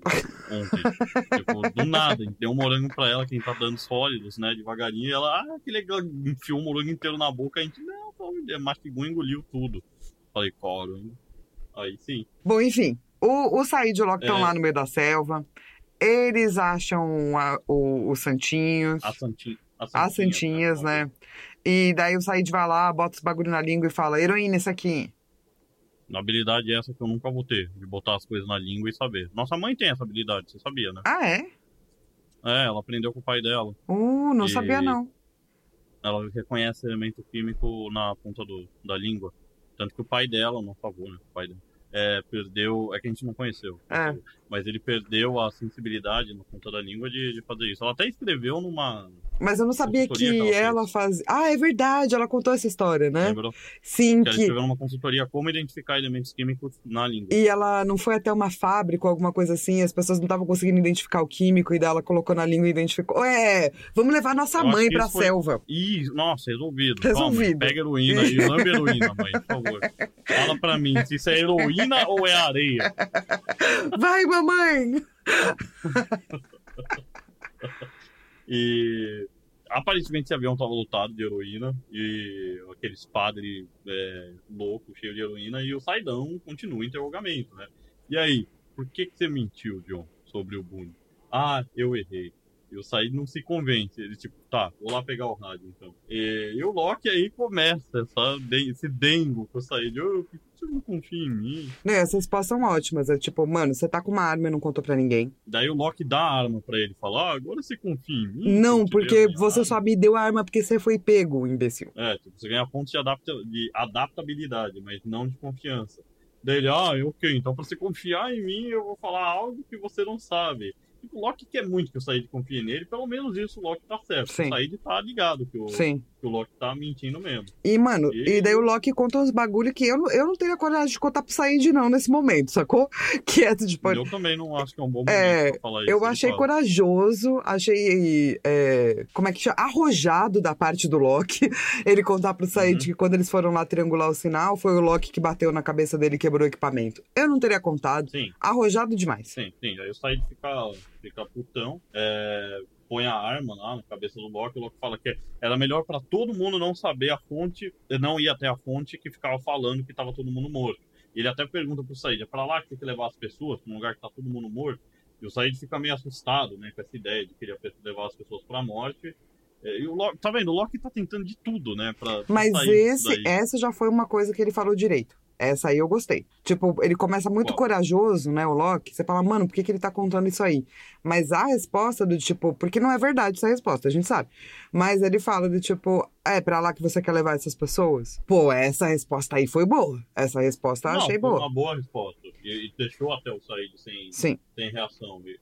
ontem. tipo, do nada. A deu um morango pra ela, quem tá dando sólidos, né? Devagarinho. E ela, ah, que legal. Enfiou o morango inteiro na boca. A gente, não, pô, mastigou e engoliu tudo. Falei, coro? Aí sim. Bom, enfim, o, o Said e o Loki estão É. lá no meio da selva. Eles acham a- o, os santinhos, As santinhas. as santinhas, né? E daí o Said vai lá, bota os bagulho na língua e fala: heroína, isso aqui. Uma habilidade essa que eu nunca vou ter, de botar as coisas na língua e saber. Nossa mãe tem essa habilidade, você sabia, né? Ah, é? É, ela aprendeu com o pai dela. Uh, não E- sabia não. Ela reconhece elemento químico na ponta do, da língua. Tanto que o pai dela, não favor, né? O pai dela. É, perdeu. É que a gente não conheceu. É. Mas ele perdeu a sensibilidade na ponta da língua de, de fazer isso. Ela até escreveu numa. Mas eu não sabia que que ela ela fazia. Ah, é verdade, ela contou essa história, né? Lembrou? Sim, Que ela que. escreveu numa consultoria como identificar elementos químicos na língua. E ela não foi até uma fábrica ou alguma coisa assim, as pessoas não estavam conseguindo identificar o químico, e daí ela colocou na língua e identificou. É, vamos levar nossa Eu mãe pra foi- selva. Ih, nossa, resolvido. Resolvido. Calma, pega heroína aí, lambe heroína, mãe, por favor. Fala pra mim se isso é heroína ou é areia. Vai, mamãe! E aparentemente esse avião tava lotado de heroína e aqueles padres é, loucos, cheios de heroína, e o Saidão continua o interrogamento, né? E aí, por que, que você mentiu, John, sobre o Boone? Ah, eu errei. E o Said não se convence. Ele, tipo, tá, vou lá pegar o rádio, então. E, e o Loki aí começa essa, esse dengo com o Said. "Ô, por que você não confia em mim? Né, essas respostas são ótimas. É tipo, mano, você tá com uma arma e não contou pra ninguém. Daí o Loki dá a arma pra ele. Fala, ah, agora você confia em mim? Não, porque você arma." só me deu a arma porque você foi pego, imbecil. É, tipo, você ganha pontos de, adapta de adaptabilidade, mas não de confiança. Daí ele, ah, ok, então pra você confiar em mim, eu vou falar algo que você não sabe. Tipo, o Loki quer muito que o Said confie nele, pelo menos isso o Loki tá certo. Sim. O Said tá ligado que o, Sim. que o Loki tá mentindo mesmo. E, mano, E- e daí o Loki conta uns bagulho que eu, não- eu não teria coragem de contar pro Said, não, nesse momento, sacou? Que é tipo. Eu também não acho que é um bom momento É, pra falar isso. Eu achei corajoso, achei. é, como é que chama? Arrojado da parte do Loki. Ele contar pro Said Uhum. que quando eles foram lá triangular o sinal, foi o Loki que bateu na cabeça dele e quebrou o equipamento. Eu não teria contado. Sim, Arrojado demais. sim, sim. Aí o Said fica, fica putão, é, põe a arma lá na cabeça do Loki, o Loki fala que era melhor pra todo mundo não saber a fonte, não ir até a fonte que ficava falando que tava todo mundo morto. Ele até pergunta pro Said, é pra lá que tem que levar as pessoas, pra um lugar que tá todo mundo morto? E o Said fica meio assustado, né, com essa ideia de querer levar as pessoas pra morte. É, E o Loki, tá vendo? O Loki tá tentando de tudo, né, pra, pra Mas esse, essa já foi uma coisa que ele falou direito. Essa aí eu gostei. Tipo, ele começa muito Qual? corajoso, né, o Loki. Você fala, mano, por que, que ele tá contando isso aí? Mas a resposta do tipo, porque não é verdade essa resposta, a gente sabe. Mas ele fala do tipo, é pra lá que você quer levar essas pessoas? Pô, essa resposta aí foi boa. Essa resposta eu Não, achei foi boa. uma boa resposta. E, e deixou até o Said sem, Sim. sem reação. E,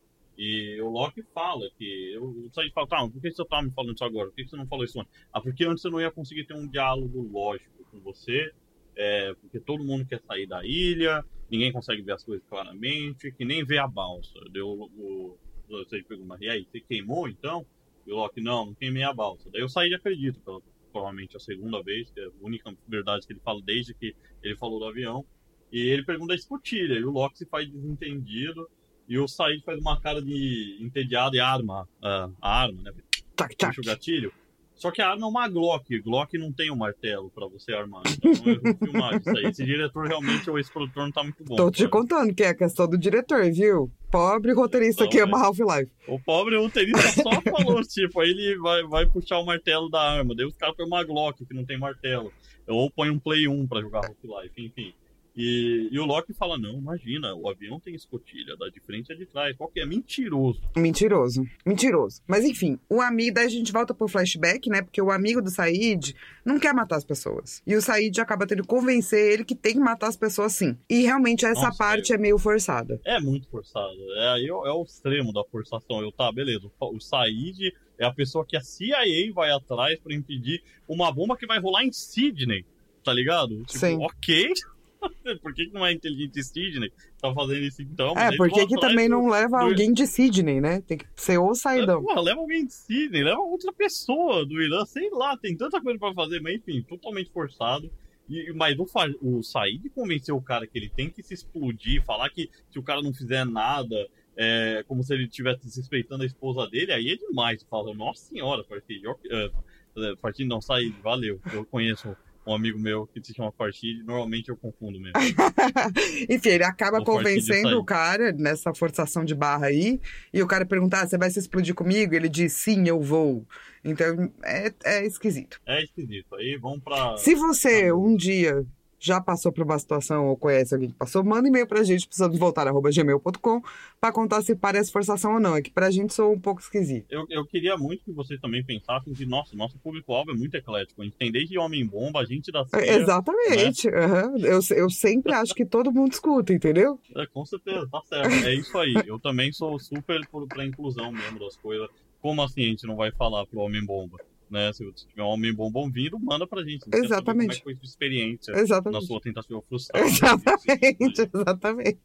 e o Loki fala que. O Said fala, tá, por que você tá me falando isso agora? Por que você não falou isso antes? Ah, porque antes você não ia conseguir ter um diálogo lógico com você. É, porque todo mundo quer sair da ilha, ninguém consegue ver as coisas claramente, que nem vê a balsa. Deu o. O Said pergunta, e aí, você queimou então? E o Loki, não, não queimei a balsa. Daí eu saí acredito, pela, provavelmente a segunda vez, que é a única verdade que ele fala desde que ele falou do avião. E ele pergunta a escotilha, e o Loki se faz desentendido, e o Said faz uma cara de entediado e arma a, a arma, né? Tchac, tchac. Puxa o gatilho. Só que a arma é uma Glock. Glock não tem um martelo pra você armar. Então eu vou filmar isso aí. Esse diretor realmente, ou esse produtor não tá muito bom. Tô te sabe? contando que é a questão do diretor, viu? Pobre roteirista Então, que é. ama Half-Life. O pobre roteirista só falou, tipo, aí ele vai, vai puxar o martelo da arma. Daí os caras põem uma Glock que não tem martelo. Ou põe um Play 1 pra jogar Half-Life, enfim. E, e o Loki fala: Não, imagina, o avião tem escotilha, da de frente e de trás. Qual que é? Mentiroso. Mentiroso. Mentiroso. Mas enfim, o amigo. Daí a gente volta pro flashback, né? Porque o amigo do Said não quer matar as pessoas. E o Said acaba tendo que convencer ele que tem que matar as pessoas sim. E realmente essa Nossa, parte é meio forçada. É muito forçado. É, é, é o extremo da forçação. Eu, tá, beleza. O, o Said é a pessoa que a CIA vai atrás pra impedir uma bomba que vai rolar em Sydney. Tá ligado? Tipo, Sim. ok. Por que, que não é inteligente Sidney? Tá fazendo isso então? É, eles por que também do- não leva alguém de Sydney, né? Tem que ser o Saidão. Porra, leva alguém de Sydney, leva outra pessoa do Irã, sei lá, tem tanta coisa pra fazer, mas enfim, totalmente forçado. E, mas o, o Said convenceu o cara que ele tem que se explodir, falar que se o cara não fizer nada, é como se ele estivesse desrespeitando a esposa dele, aí é demais. Fala, nossa senhora, Fartid, é, é, Fartid não, Said, valeu. Eu conheço um amigo meu que se chama Fartid, normalmente eu confundo mesmo. Enfim, ele acaba O convencendo o cara nessa forçação de barra aí. E o cara pergunta: ah, você vai se explodir comigo? Ele diz: sim, eu vou. Então é, é esquisito. É esquisito. Aí vamos pra. Se você um dia já passou por uma situação ou conhece alguém que passou, manda e-mail pra gente, precisamos voltar, arroba gmail.com, pra contar se parece forçação ou não. É que pra gente sou um pouco esquisito. Eu, eu queria muito que vocês também pensassem que, nossa, nosso público-alvo é muito eclético. A gente tem desde Homem-Bomba, gente da ceia. Exatamente. aham. Eu, eu sempre acho que todo mundo escuta, entendeu? É, com certeza, tá certo. É isso aí. Eu também sou super pra inclusão mesmo das coisas. Como assim a gente não vai falar pro Homem-Bomba? Né? Se tiver um Homem-Bomba ouvindo, manda pra gente. A gente Exatamente. Como é que foi sua experiência na Exatamente. sua tentativa frustrada. Exatamente, exatamente.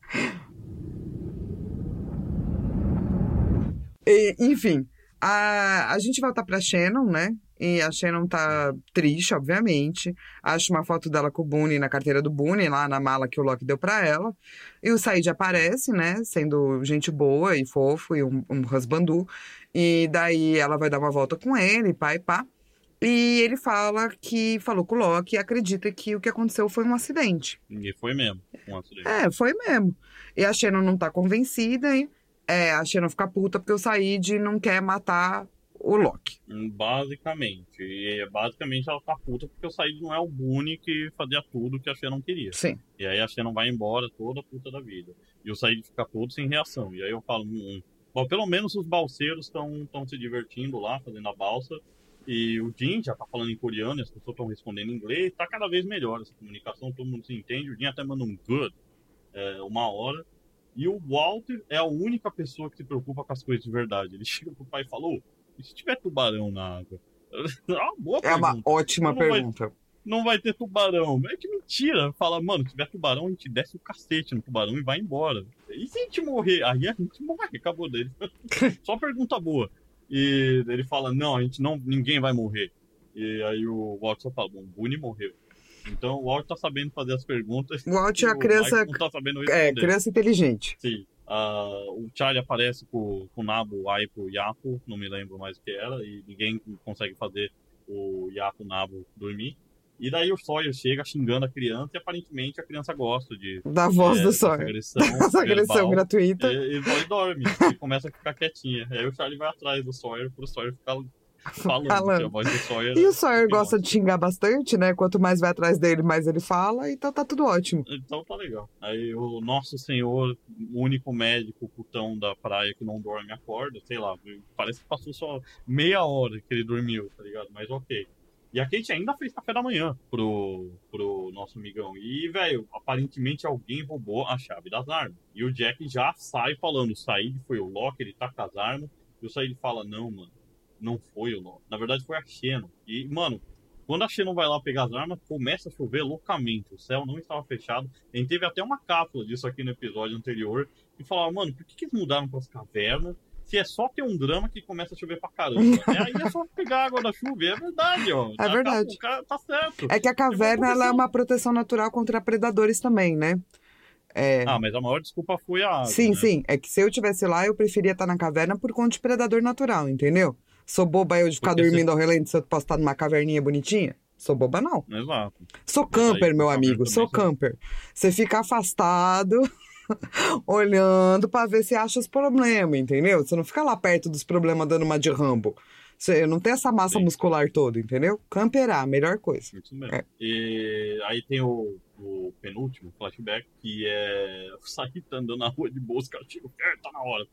E, enfim, a, a gente volta pra Shannon, né? E a Shannon tá triste, obviamente. Acha uma foto dela com o Boone na carteira do Boone, lá na mala que o Loki deu pra ela. E o Said aparece, né? Sendo gente boa e fofo e um, um husbandu. E daí ela vai dar uma volta com ele, pai, pá. E ele fala que falou com o Loki e acredita que o que aconteceu foi um acidente. E foi mesmo. Um acidente. É, foi mesmo. E a Shannon não tá convencida, hein? É, a Shannon fica puta porque o Said não quer matar o Loki. Basicamente. E é, basicamente ela tá puta porque o Said não é o Boone que fazia tudo que a Xena não queria. Sim. E aí a Shannon vai embora toda puta da vida. E o Said fica todo sem reação. E aí eu falo, hum, hum. Bom, pelo menos os balseiros estão se divertindo lá, fazendo a balsa. E o Jin já tá falando em coreano, e as pessoas estão respondendo em inglês. Tá cada vez melhor essa comunicação, todo mundo se entende. O Jin até manda um good, é, uma hora. E o Walter é a única pessoa que se preocupa com as coisas de verdade. Ele chega pro pai e fala, ô, e se tiver tubarão na água? É uma É uma ótima vai- pergunta. Não vai ter tubarão. É que mentira. Fala, mano, se tiver tubarão, a gente desce o cacete no tubarão e vai embora. E se a gente morrer? Aí a gente morre, acabou dele. Só pergunta boa. E ele fala, não, a gente não, ninguém vai morrer. E aí o Walt só fala, bom, o Boone morreu. Então o Walt tá sabendo fazer as perguntas. O Walt é a criança- tá sabendo. É, criança inteligente. Sim. Ah, o Charlie aparece com, com o Nabo, o Aipo, o Yapo, não me lembro mais o que era, e ninguém consegue fazer o Yapo, Nabo dormir. E daí o Sawyer chega xingando a criança e aparentemente a criança gosta de Da voz é, do dessa Sawyer. agressão, Essa agressão verbal, gratuita. E, e vai dorme, e começa a ficar quietinha. Aí o Charlie vai atrás do Sawyer pro Sawyer ficar falando, Falando. Sawyer E é o Sawyer hipnose. gosta de xingar bastante, né? Quanto mais vai atrás dele, mais ele fala, então tá tudo ótimo. Então tá legal. Aí o nosso senhor, o único médico putão da praia que não dorme, acorda, sei lá, parece que passou só meia hora que ele dormiu, tá ligado? Mas ok. E a Kate ainda fez café da manhã pro, pro nosso amigão. E, velho, aparentemente alguém roubou a chave das armas. E o Jack já sai falando, o Said foi o Loki, ele tá com as armas. E o Said fala, não, mano, não foi o Loki. Na verdade foi a Xenon. E, mano, quando a Xenon vai lá pegar as armas, começa a chover loucamente. O céu não estava fechado. A gente teve até uma cápsula disso aqui no episódio anterior. E falava, mano, por que, que eles mudaram pras cavernas? Se é só ter um drama que começa a chover pra caramba. é, aí é só pegar água da chuva. É verdade, ó. É verdade. Cara tá certo. É que a caverna ela é uma proteção natural contra predadores também, né? É, Ah, mas a maior desculpa foi a água. sim, né? sim. É que se eu tivesse lá, eu preferia estar na caverna por conta de predador natural, entendeu? Sou boba eu de ficar Porque dormindo ao relento se eu posso estar numa caverninha bonitinha? Sou boba, não. Exato. Sou Mas aí, camper, meu camper amigo, sou você- camper. Você fica afastado, olhando pra ver se acha os problemas, entendeu? Você não fica lá perto dos problemas dando uma de rambo. Você não tem essa massa Sim. muscular toda, entendeu? Camperar, melhor coisa. Isso mesmo. É. E aí tem o, o penúltimo flashback, que é o tá andando na rua de boa, os caras chegam, é, tá na hora.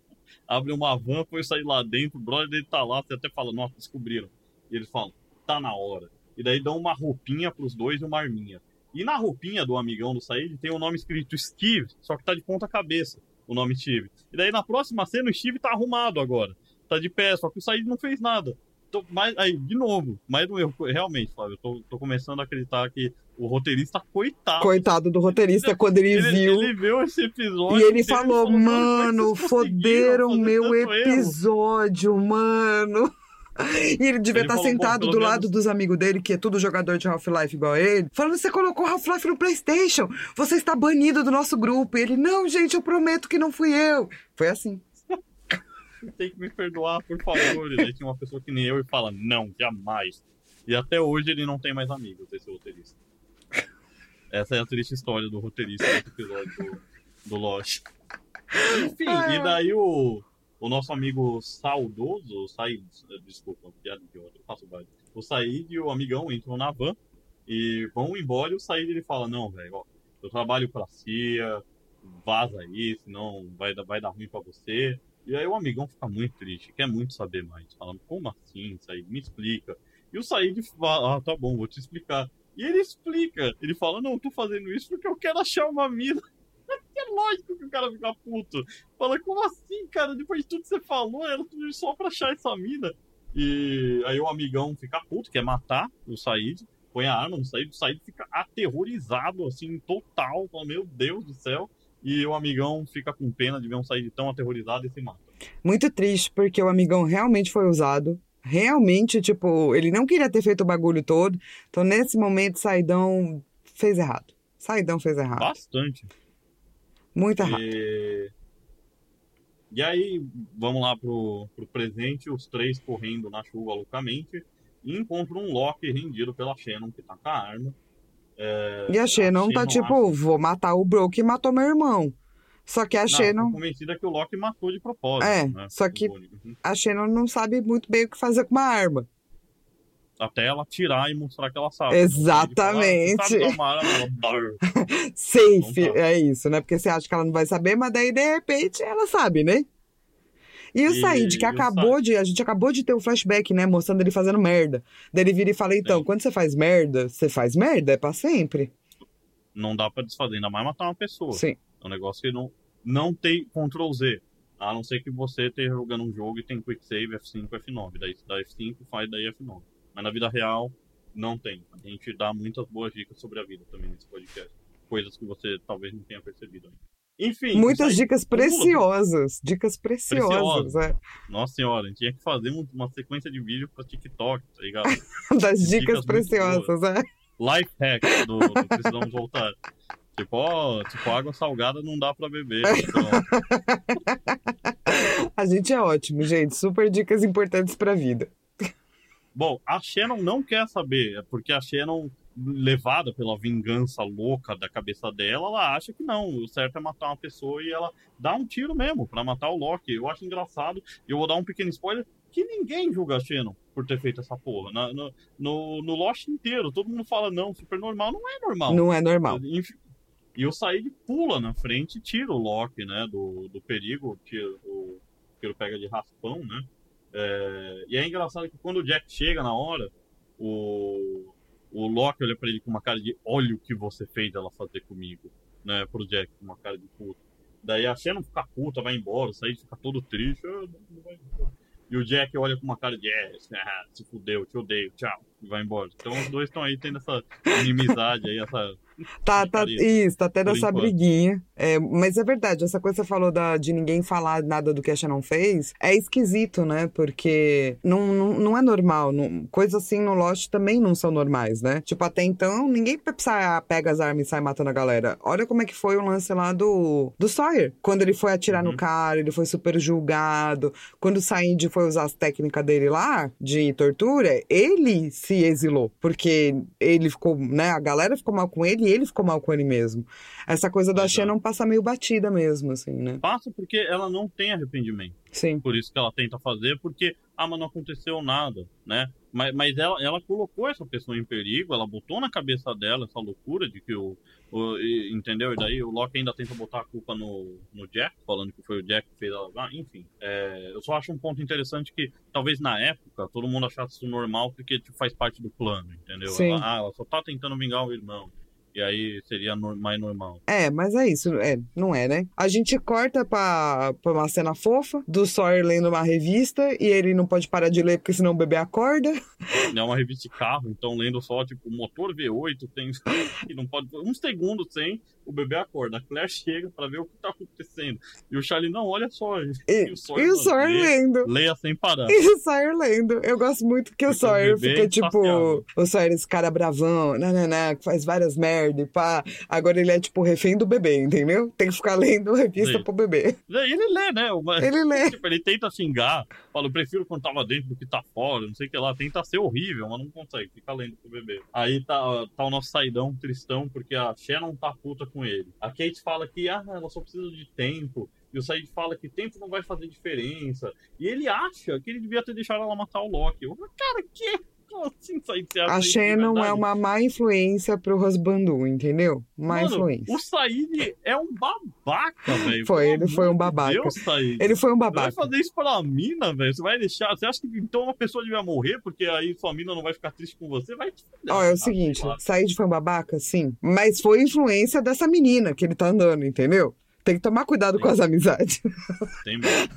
Abre uma van, foi sair lá dentro, o brother dele tá lá, você até fala, nossa, descobriram. E eles falam, tá na hora. E daí dão uma roupinha pros dois e uma arminha. E na roupinha do amigão do Said tem o nome escrito Steve, só que tá de ponta cabeça o nome Steve. E daí na próxima cena o Steve tá arrumado agora. Tá de pé, só que o Said não fez nada. Tô, mas, aí, de novo, mais um erro. Realmente, Flávio, eu tô, tô começando a acreditar que o roteirista, coitado. Coitado do roteirista, quando ele, ele viu. Ele viu esse episódio. E ele falou, mano, "Vocês conseguiram foderam meu tanto erro?" episódio, mano. E ele devia Ele estar "Bom, sentado do menos- lado dos amigos dele, que é tudo jogador de Half-Life igual a ele, falando: você colocou Half-Life no PlayStation, você está banido do nosso grupo. E ele: não, gente, eu prometo que não fui eu. Foi assim. Tem que me perdoar, por favor. E daí tinha uma pessoa que nem eu e fala, não, jamais. E até hoje ele não tem mais amigos, esse roteirista. Essa é a triste história do roteirista desse episódio do, do Lost. Enfim, Ah. e daí o, o nosso amigo saudoso, Said, desculpa, piada idiota, eu faço baile. O Said e o amigão entram na van e vão embora e o Said ele fala, não, velho, eu trabalho pra CIA, vaza aí, senão vai, vai dar ruim pra você. E aí o amigão fica muito triste, quer muito saber mais. Fala, como assim, Said? Me explica. E o Said fala, ah, tá bom, vou te explicar. E ele explica, ele fala, não, eu tô fazendo isso porque eu quero achar uma mina. Lógico que o cara fica puto. Fala, como assim, cara? Depois de tudo que você falou, era tudo só pra achar essa mina. E aí o amigão fica puto, quer matar o Said, põe a arma no Said, o Said fica aterrorizado, assim, total. Fala, meu Deus do céu. E o amigão fica com pena de ver um Said tão aterrorizado e se mata. Muito triste, porque o amigão realmente foi usado. Realmente, tipo, ele não queria ter feito o bagulho todo. Então, nesse momento, Saidão fez errado. Saidão fez errado. Bastante. Muito errado. E... e aí, vamos lá pro, pro presente, os três correndo na chuva loucamente, e encontram um Loki rendido pela Shannon, que tá com a arma. É, E a Shannon tá acha- tipo, vou matar o Bro que matou meu irmão. Só que a Não, Shannon, tô convencida que o Loki matou de propósito. É, né? só que- a Shannon não sabe muito bem o que fazer com uma arma. Até ela tirar e mostrar que ela sabe. Exatamente. Ele fala, "Ah, sabe dar uma arma?" Ela, "Brr." Safe, Não tá. é isso, né? Porque você acha que ela não vai saber, mas daí de repente ela sabe, né? E o Said, que acabou de. A gente acabou de ter um flashback, né? Mostrando ele fazendo merda. Daí ele vira e fala: então, Sim. quando você faz merda, você faz merda, é pra sempre. Não dá pra desfazer, ainda mais matar uma pessoa. Sim. É um negócio que não, não tem Ctrl Z. A não ser que você esteja jogando um jogo e tem Quick Save F5 F9. Daí você dá F5 faz daí F9. Mas na vida real, não tem. A gente dá muitas boas dicas sobre a vida também nesse podcast. Coisas que você talvez não tenha percebido ainda. Enfim. Muitas dicas preciosas. Dicas preciosas, é. Nossa senhora, a gente tinha que fazer um- uma sequência de vídeo pra TikTok, tá ligado? Das Dicas dicas preciosas, é. Life hack do, do Precisamos Voltar. Tipo, ó, tipo, água salgada não dá pra beber. Então, A gente é ótimo, gente. Super dicas importantes pra vida. Bom, a Shannon não quer saber, é porque a Shannon, levada pela vingança louca da cabeça dela, ela acha que não, o certo é matar uma pessoa e ela dá um tiro mesmo pra matar o Loki. Eu acho engraçado, eu vou dar um pequeno spoiler, que ninguém julga a Shannon por ter feito essa porra. Na- no, no, no Lost inteiro, todo mundo fala, não, super normal, não é normal. Não é normal. E o Said pula na frente e tira o Loki, né, do, do perigo, tira o que ele pega de raspão, né? É, e é engraçado que quando o Jack chega na hora, o, o Loki olha pra ele com uma cara de olha o que você fez ela fazer comigo, né? Pro Jack, com uma cara de puta. Daí a Shannon fica puta, vai embora, o Said fica todo triste, "Ah, não, não vai embora." E o Jack olha com uma cara de yes, ah, se fudeu, te odeio, tchau, vai embora. Então os dois estão aí tendo essa inimizade aí, essa Tá, tá, isso, tá tendo essa enquanto. briguinha. É, mas é verdade, essa coisa que você falou da, de ninguém falar nada do que a Shannon fez é esquisito, né? Porque não, não, não é normal. Não, coisas assim no Lost também não são normais, né? Tipo, até então, ninguém sai- pega as armas e sai matando a galera. Olha como é que foi o lance lá do, do Sawyer. Quando ele foi atirar no Uhum. cara, ele foi super julgado. Quando o Said foi usar as técnicas dele lá, de tortura, ele se exilou. Porque ele ficou, né? A galera ficou mal com ele e ele ficou mal com ele mesmo. Essa coisa da Exato. Shannon passa meio batida mesmo, assim, né? passa porque ela não tem arrependimento. Sim. Por isso que ela tenta fazer, porque, ah, mas não aconteceu nada, né? Mas, mas ela, ela colocou essa pessoa em perigo, ela botou na cabeça dela essa loucura de que o. o e- entendeu? E daí o Loki ainda tenta botar a culpa no, no Jack, falando que foi o Jack que fez ela. Ah, enfim. É, eu só acho um ponto interessante que talvez na época todo mundo achasse isso normal porque tipo, faz parte do plano, entendeu? Sim. Ela, ah, ela só tá tentando vingar o irmão. E aí seria mais normal. É, mas é isso, é, não é, né? A gente corta pra, pra uma cena fofa do Sawyer lendo uma revista e ele não pode parar de ler porque senão o bebê acorda. É uma revista de carro, então lendo só, tipo, motor V8, tem. e não pode. Um segundo sem, o bebê acorda. A Claire chega pra ver o que tá acontecendo. E o Charlie, não, olha só. E, E o e Sawyer o Sawyer lê- lendo. Leia sem parar. E o Sawyer lendo. Eu gosto muito que o Sawyer fica tipo. saciado. O Sawyer, esse cara bravão, nananã, que faz várias merda e pá. Agora ele é tipo refém do bebê, entendeu? Tem que ficar lendo revista Sim. pro bebê. Ele lê, né? Uma- Ele lê. Tipo, ele tenta xingar, fala, eu prefiro quando tava dentro do que tá fora, não sei o que lá. Tenta ser horrível, mas não consegue, fica lendo pro bebê. Aí tá, tá o nosso saidão tristão, porque a Shannon tá puta com ele. A Kate fala que, ah, ela só precisa de tempo. E o Said fala que tempo não vai fazer diferença. E ele acha que ele devia ter deixado ela matar o Loki. Eu, cara, que? Assim, A Shannon é uma má influência pro Rosbandu, entendeu? Má Mano, influência. O Said é um babaca, velho. Foi, ele foi um babaca. Deus, Said. Ele foi um Você vai babaca. fazer isso pra mina, velho? Você vai deixar. Você acha que então uma pessoa devia morrer porque aí sua mina não vai ficar triste com você? Vai te fuder. Ó, é o seguinte, lá. Said foi um babaca, sim. Mas foi influência dessa menina que ele tá andando, entendeu? Tem que tomar cuidado Sim. com as amizades. Tem mesmo.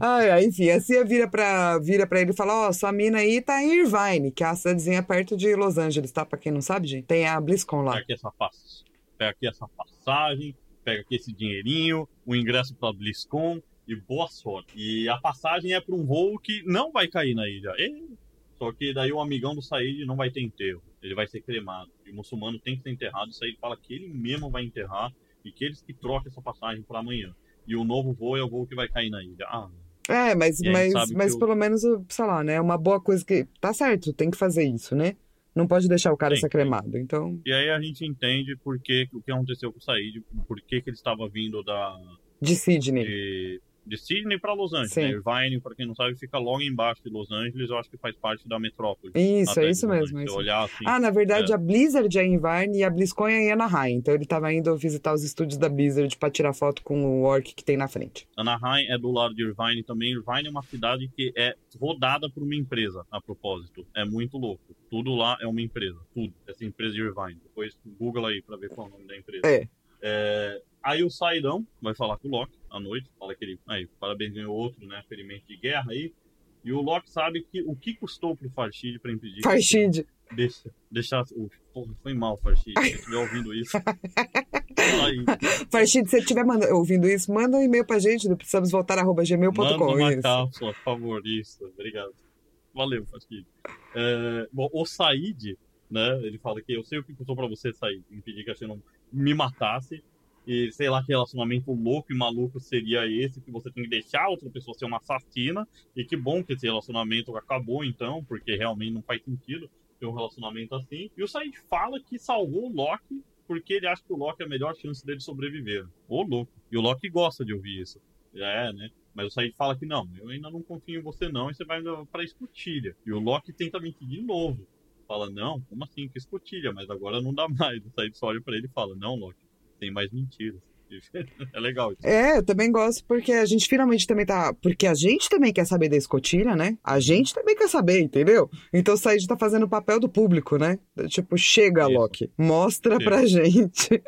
Ai, enfim, a Cia vira pra, vira ele e fala: Ó, sua mina aí tá em Irvine, que é a cidadezinha perto de Los Angeles, tá? Pra quem não sabe, gente. Tem a BlizzCon lá. Pega aqui essa. Pega aqui essa passagem, pega aqui esse dinheirinho, o ingresso pra BlizzCon e boa sorte. E a passagem é pra um voo que não vai cair na ilha. E- Só que daí o amigão do Said não vai ter enterro. Ele vai ser cremado. E o muçulmano tem que ser enterrado. O Said fala que ele mesmo vai enterrar e que eles que trocam essa passagem pra amanhã. E o novo voo é o voo que vai cair na ilha. Ah, É, mas, mas, mas o- pelo menos, sei lá, né? É uma boa coisa que. Tá certo, tem que fazer isso, né? Não pode deixar o cara ser cremado. Então, E aí a gente entende por que, o que aconteceu com o Said, por que, que ele estava vindo da, de Sydney. de, de Sydney para Los Angeles. Sim. Né? Irvine, para quem não sabe, fica logo embaixo de Los Angeles, eu acho que faz parte da metrópole. Isso, é isso mesmo. é isso olhar assim, Ah, na verdade, a Blizzard é em Irvine e a BlizzCon é em Anaheim. Então ele tava indo visitar os estúdios da Blizzard pra tirar foto com o orc que tem na frente. Anaheim é do lado de Irvine também. Irvine é uma cidade que é rodada por uma empresa, a propósito. É muito louco. Tudo lá é uma empresa. Tudo. Essa empresa de Irvine. Depois Google aí pra ver qual é o nome da empresa. É. É, aí o Saidão vai falar com o Loki à noite. Fala que ele. Aí, parabéns, ganhou outro, né? Ferimento de guerra aí. E o Loki sabe que o que custou pro Farshid pra impedir. Farshid. Deixa, deixar. o- Porra, foi mal, Farshid. Se você estiver ouvindo isso. Farshid, se você estiver manda- ouvindo isso, manda um e-mail pra gente do precisamos voltar arroba Manda gmail.com. uma isso. cápsula, por favor. Isso, obrigado. Valeu, Farshid. É, bom, o Said, né? Ele fala que eu sei o que custou pra você, Said, impedir que a não me matasse. E sei lá que relacionamento louco e maluco seria esse, que você tem que deixar outra pessoa ser uma assassina. E que bom que esse relacionamento acabou, então, porque realmente não faz sentido ter um relacionamento assim. E o Said fala que salvou o Loki porque ele acha que o Loki é a melhor chance dele sobreviver. Ô, louco. E o Loki gosta de ouvir isso. É, né? Mas o Said fala que não, eu ainda não confio em você não, e você vai pra escotilha. E o Loki tenta mentir de novo. Fala, não, como assim, que escotilha? Mas agora não dá mais. O Said só olha pra ele e fala, não, Loki, tem mais mentiras. É legal isso. É, eu também gosto porque a gente finalmente também tá. Porque a gente também quer saber da escotilha, né? A gente também quer saber, entendeu? Então o Said tá fazendo o papel do público, né? Tipo, chega, Isso. Loki. Mostra Chega. pra gente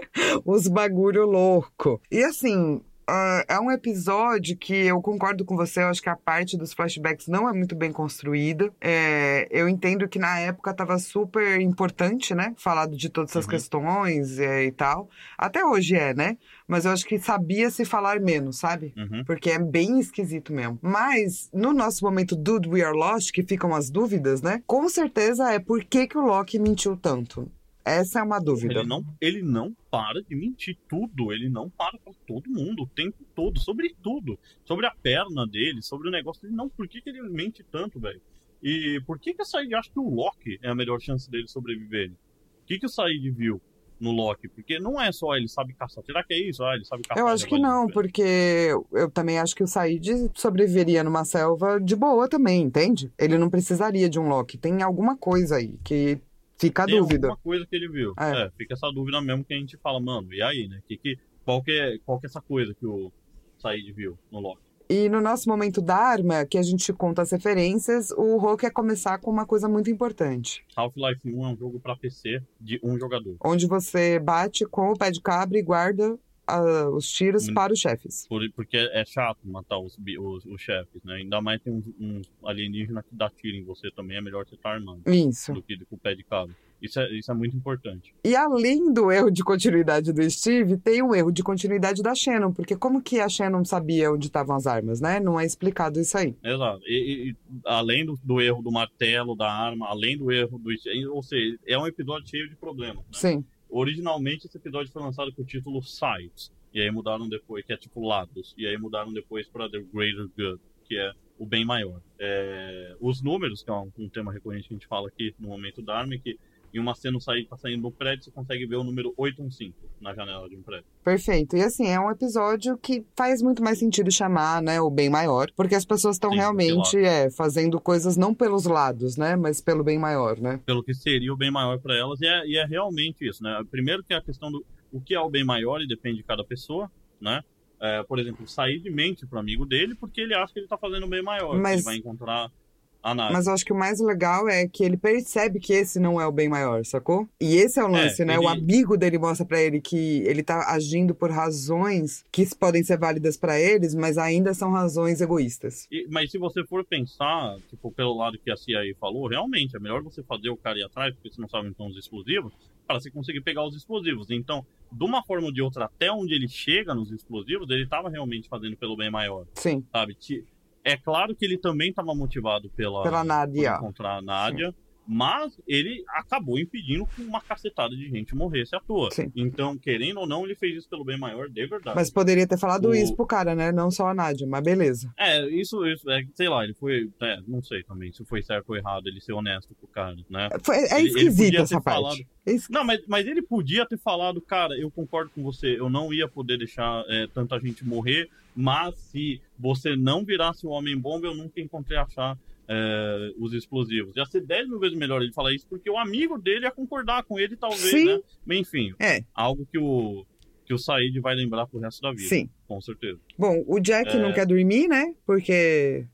os bagulho louco. E assim. Ah, é um episódio que eu concordo com você, eu acho que a parte dos flashbacks não é muito bem construída. É, eu entendo que na época tava super importante, né? Falado de todas essas Uhum. questões é, e tal. Até hoje é, né? Mas eu acho que sabia se falar menos, sabe? Uhum. Porque é bem esquisito mesmo. Mas, no nosso momento Dude We Are Lost, que ficam as dúvidas, né? Com certeza é por que, que o Loki mentiu tanto. Essa é uma dúvida. Ele não, ele não para de mentir tudo. Ele não para pra todo mundo o tempo todo. Sobre tudo. Sobre a perna dele, sobre o negócio dele. Não, por que, que ele mente tanto, velho? E por que, que o Said acha que o Loki é a melhor chance dele sobreviver? O que, que o Said viu no Loki? Porque não é só ele sabe caçar. Será que é isso? Ah, ele sabe caçar. Eu acho que não, porque eu também acho que o Said sobreviveria numa selva de boa também, entende? Ele não precisaria de um Loki. Tem alguma coisa aí que fica a Tem dúvida. alguma coisa que ele viu. É. É. fica essa dúvida mesmo que a gente fala, mano, e aí, né? Que, que, qual, que é, qual que é essa coisa que o Said viu no Loki? E no nosso momento Dharma, que a gente conta as referências, o Rô quer começar com uma coisa muito importante. Half-Life 1 é um jogo pra PC de um jogador. Onde você bate com o pé de cabra e guarda ah, os tiros Hum. para os chefes. Por- porque é chato matar os, os, os chefes, né? Ainda mais tem uns, uns alienígenas que dá tiro em você também, é melhor você estar armando Isso. do que com o pé de cabra. Isso é, isso é muito importante. E além do erro de continuidade do Steve, tem o erro de continuidade da Shannon, porque como que a Shannon sabia onde estavam as armas, né? Não é explicado isso aí. Exato. E- e além do, do erro do martelo, da arma, além do erro do. Ou seja, é um episódio cheio de problemas. Né? Sim. Originalmente esse episódio foi lançado com o título Sides. E aí mudaram depois, que é tipo lados. E aí mudaram depois para The Greater Good, que é o bem maior. É, os números, que é um, um tema recorrente que a gente fala aqui no momento da arma, é que em uma cena sair, tá saindo do prédio, você consegue ver o número 815 na janela de um prédio. Perfeito. E assim, é um episódio que faz muito mais sentido chamar, né, o bem maior, porque as pessoas estão realmente é, fazendo coisas não pelos lados, né, mas pelo bem maior, né? Pelo que seria o bem maior para elas, e é, e é realmente isso, né? Primeiro que é a questão do o que é o bem maior e depende de cada pessoa, né? É, por exemplo, sair de mente pro amigo dele porque ele acha que ele tá fazendo o bem maior. Mas- Ele vai encontrar a nave. Mas eu acho que o mais legal é que ele percebe que esse não é o bem maior, sacou? E esse é o lance, É, né? O ele- amigo dele mostra pra ele que ele tá agindo por razões que podem ser válidas pra eles, mas ainda são razões egoístas. E- mas se você for pensar, tipo, pelo lado que a CIA falou, realmente é melhor você fazer o cara ir atrás, porque você não sabe então os explosivos, para você conseguir pegar os explosivos. Então, de uma forma ou de outra, até onde ele chega nos explosivos, ele estava realmente fazendo pelo bem maior, Sim, sabe? É claro que ele também estava motivado pela, pela por Nadia. encontrar a Nádia, mas ele acabou impedindo que uma cacetada de gente morresse à toa. Sim. Então, querendo ou não, ele fez isso pelo bem maior, de verdade. Mas poderia ter falado O- isso pro cara, né? Não só a Nádia, mas beleza. É, isso, isso é, sei lá, ele foi, é, não sei também se foi certo ou errado ele ser honesto com o cara, né? Foi, é Ele- podia essa parte. falado- É Não, mas, mas ele podia ter falado, cara, eu concordo com você, eu não ia poder deixar é, tanta gente morrer, mas se você não virasse o Homem-Bomba, eu nunca encontrei achar é, os explosivos. Ia ser 10 mil vezes melhor ele falar isso, porque o amigo dele ia concordar com ele, talvez, Sim. né? Mas enfim, É, algo que o, que o Said vai lembrar pro resto da vida. sim. Com certeza. Bom, o Jack É. não quer dormir, né? Porque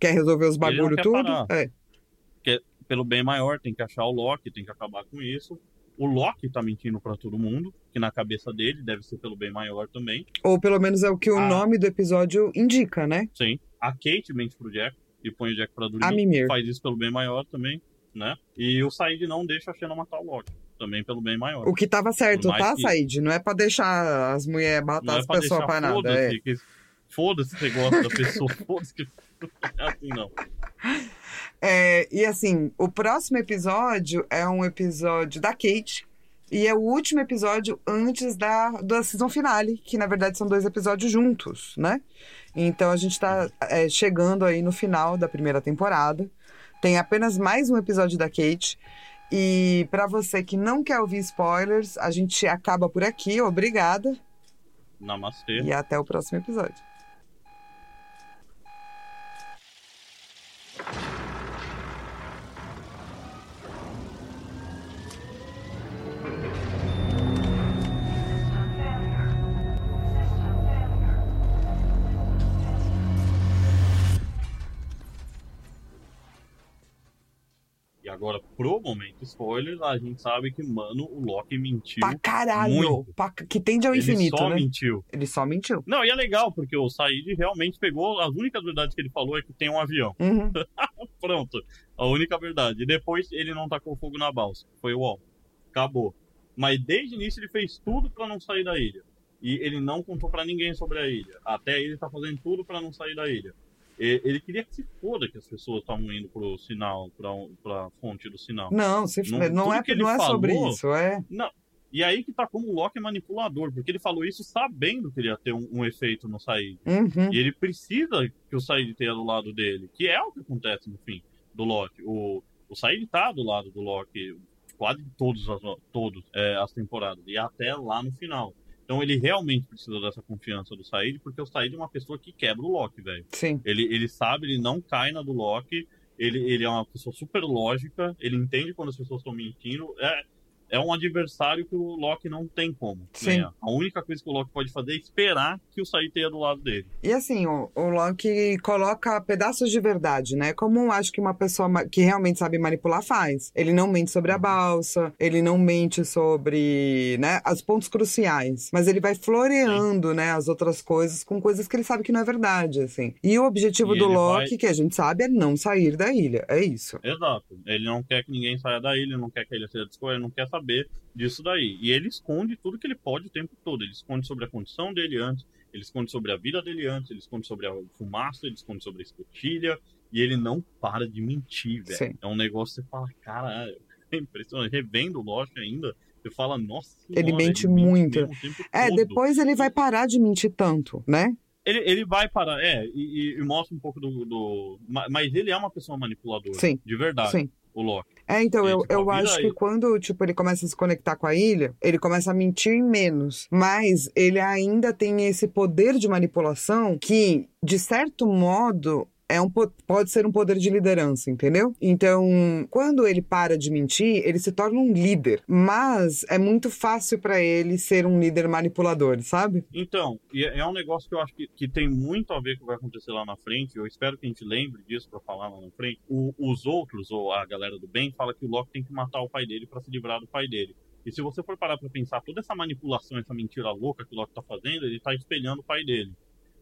quer resolver os bagulho quer tudo. É. pelo bem maior, tem que achar o Loki, tem que acabar com isso. O Loki tá mentindo pra todo mundo, que na cabeça dele deve ser pelo bem maior também. Ou pelo menos é o que o Ah. nome do episódio indica, né? Sim. A Kate mente pro Jack e põe o Jack pra dormir. Faz isso pelo bem maior também, né? E o Said não deixa a Xena matar o Loki, também pelo bem maior. O que tava certo, tá, que- Said? Não é pra deixar as mulheres matar é as pessoas pra nada. É. foda-se que- Foda-se que você gosta da pessoa, foda-se que... É assim não. É, e assim, o próximo episódio é um episódio da Kate. E é o último episódio antes da, da season finale, que na verdade são dois episódios juntos, né? Então a gente tá é, chegando aí no final da primeira temporada. Tem apenas mais um episódio da Kate. E pra você que não quer ouvir spoilers, a gente acaba por aqui. Obrigada. Namastê. E até o próximo episódio. Agora, pro momento spoilers, a gente sabe que, mano, o Loki mentiu. Pra caralho! muito. Pra- que tende ao Ele infinito, só né? mentiu. Ele só mentiu. Não, e é legal, porque o Said realmente pegou. As únicas verdades que ele falou é que tem um avião. Uhum. Pronto. A única verdade. E depois ele não tacou fogo na balsa. Foi o. Acabou. Mas desde o início ele fez tudo pra não sair da ilha. E ele não contou pra ninguém sobre a ilha. Até ele tá fazendo tudo pra não sair da ilha. Ele queria que se foda que as pessoas estavam indo pro sinal, pra, pra fonte do sinal. Não, se, Não- não, é, que ele não é sobre falou- isso, é. Não. E aí que tá como o Loki é manipulador, porque ele falou isso sabendo que ele ia ter um, um efeito no Said. Uhum. E ele precisa que o Said esteja do lado dele, que é o que acontece no fim do Loki. O, o Said tá do lado do Loki quase todos as, todos, é, as temporadas, e até lá no final. Então ele realmente precisa dessa confiança do Said, porque o Said é uma pessoa que quebra o Loki, velho. Sim. Ele, ele sabe, ele não cai na do Loki, ele, ele é uma pessoa super lógica, ele entende quando as pessoas estão mentindo. É, é um adversário que o Loki não tem como Sim. ganhar. A única coisa que o Loki pode fazer é esperar que o Said tenha do lado dele. E assim, o, o Loki coloca pedaços de verdade, né? Como acho que uma pessoa que realmente sabe manipular faz. Ele não mente sobre a balsa, ele não mente sobre, né, os pontos cruciais. Mas ele vai floreando, né, as outras coisas com coisas que ele sabe que não é verdade, assim. E o objetivo E do ele Loki, vai- que a gente sabe, é não sair da ilha. É isso. Exato. Ele não quer que ninguém saia da ilha, não quer que ilha seja descoberta, ele não quer saber disso daí. E ele esconde tudo que ele pode o tempo todo. Ele esconde sobre a condição dele antes, ele esconde sobre a vida dele antes, ele esconde sobre a fumaça, ele esconde sobre a escotilha. E ele não para de mentir, Sim. velho. É um negócio que você fala, caralho, é impressionante. Revendo o Lost ainda, você fala, nossa. Ele senhora, mente muito. mesmo o tempo É, todo. depois ele vai parar de mentir tanto, né? Ele, ele vai parar, é, e, e- mostra um pouco do, do. ma- Mas ele é uma pessoa manipuladora. Sim. De verdade, Sim. O Loki. É, então, E, eu, tipo, eu acho que quando, tipo, ele começa a se conectar com a ilha, ele começa a mentir menos. Mas ele ainda tem esse poder de manipulação que, de certo modo, é um, po- pode ser um poder de liderança, entendeu? Então, quando ele para de mentir, ele se torna um líder. Mas é muito fácil pra ele ser um líder manipulador, sabe? Então, é é um negócio que eu acho que, que tem muito a ver com o que vai acontecer lá na frente. Eu espero que a gente lembre disso pra falar lá na frente. O- os outros, ou a galera do bem, fala que o Loki tem que matar o pai dele pra se livrar do pai dele. E se você for parar pra pensar, toda essa manipulação, essa mentira louca que o Loki tá fazendo, ele tá espelhando o pai dele.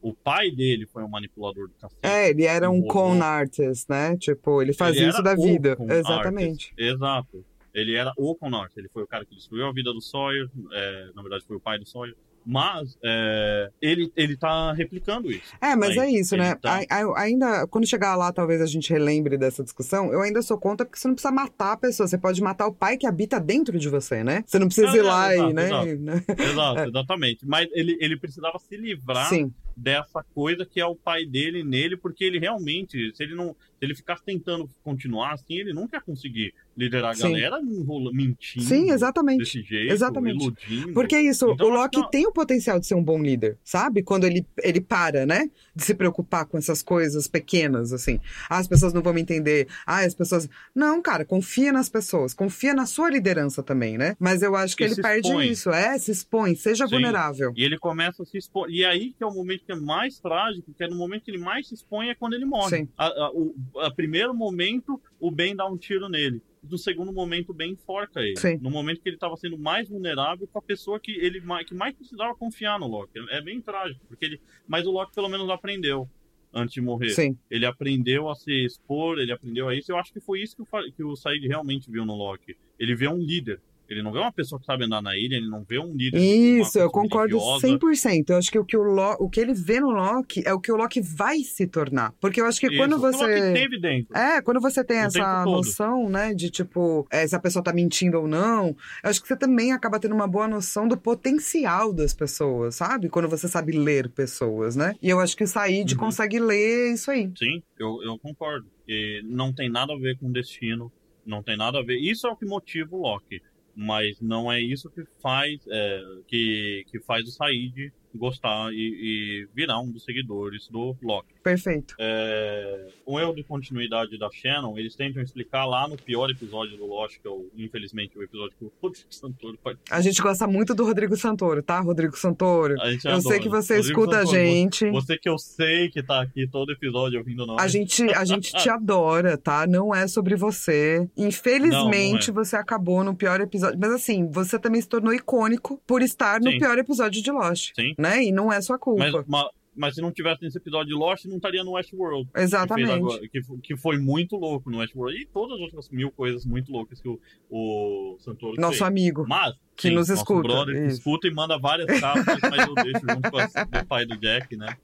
O pai dele foi um manipulador do cacete. É, ele era um con artist, né? Tipo, ele fazia Ele isso da vida. Exatamente. artist. Exato. Ele era o con artist. Ele foi o cara que destruiu a vida do Sawyer. é, na verdade, foi o pai do Sawyer. Mas é, ele, ele tá replicando isso. É, mas Aí, é isso, né? tá- A- a- ainda, quando chegar lá, talvez a gente relembre dessa discussão. Eu ainda sou contra porque você não precisa matar a pessoa. Você pode matar o pai que habita dentro de você, né? Você não precisa Não, ir lá exato, e, né? exato. né? Exato, exatamente. Mas ele, ele precisava se livrar Sim, dessa coisa que é o pai dele nele, porque ele realmente, se ele não, se ele ficasse tentando continuar assim, ele nunca ia conseguir liderar a Sim. galera enrola- mentindo sim, exatamente. desse jeito, Exatamente. iludindo. Porque é isso, Então, o Loki que- tem o potencial de ser um bom líder, sabe? Quando ele, ele para, né? De se preocupar com essas coisas pequenas, assim. Ah, as pessoas não vão me entender. Ah, as pessoas. Não, cara, confia nas pessoas. Confia na sua liderança também, né? Mas eu acho que E ele perde expõe. isso. É, se expõe, seja Sim. vulnerável. E ele começa a se expor. E aí que é o momento que é mais trágico, que é no momento que ele mais se expõe é quando ele morre. Sim. A, a, o a primeiro momento, o Ben dá um tiro nele. No segundo momento, o Ben enforca ele. Sim. No momento que ele estava sendo mais vulnerável com a pessoa que ele mais, que mais precisava confiar no Loki. É bem trágico, porque ele. Mas o Loki pelo menos aprendeu antes de morrer. Sim. Ele aprendeu a se expor, ele aprendeu a isso. Eu acho que foi isso que o, que o Said realmente viu no Loki. Ele vê um líder. Ele não vê uma pessoa que sabe andar na ilha, ele não vê um líder. Isso, eu concordo religiosa. 100%. Eu acho que o que, o, Lo- o que ele vê no Loki é o que o Loki vai se tornar. Porque eu acho que Isso, quando o Loki você. teve dentro. É, quando você tem O essa noção, né, de tipo, é, se a pessoa tá mentindo ou não, eu acho que você também acaba tendo uma boa noção do potencial das pessoas, sabe? Quando você sabe ler pessoas, né? E eu acho que o Said Uhum. consegue ler isso aí. Sim, eu, eu concordo. E não tem nada a ver com destino, não tem nada a ver. Isso é o que motiva o Loki, mas não é isso que faz é, que, que faz o Said gostar e, e virar um dos seguidores do Loki. Perfeito. É, o erro de continuidade da Shannon, eles tentam explicar lá no pior episódio do Lost, que é o, infelizmente o episódio que o Rodrigo Santoro participa. A gente gosta muito do Rodrigo Santoro, tá, Rodrigo Santoro? A gente Eu sei adora. que você Rodrigo escuta a Santoro, gente. Você que eu sei que tá aqui todo episódio ouvindo nós. A gente, a gente te adora, tá? Não é sobre você. Infelizmente, Não, não você acabou no pior episódio. Mas assim, você também se tornou icônico por estar no Sim. pior episódio de Lost. Sim. Né? E não é sua culpa. Mas, ma- mas se não tivesse nesse episódio de Lost, não estaria no Westworld. que Exatamente. agora- Que, que foi muito louco no Westworld. E todas as outras mil coisas muito loucas que o, o Santoro Nosso fez. amigo. Mas, que sim, nos escuta, brother que escuta e manda várias capas, mas eu deixo junto com do pai do Jack, né?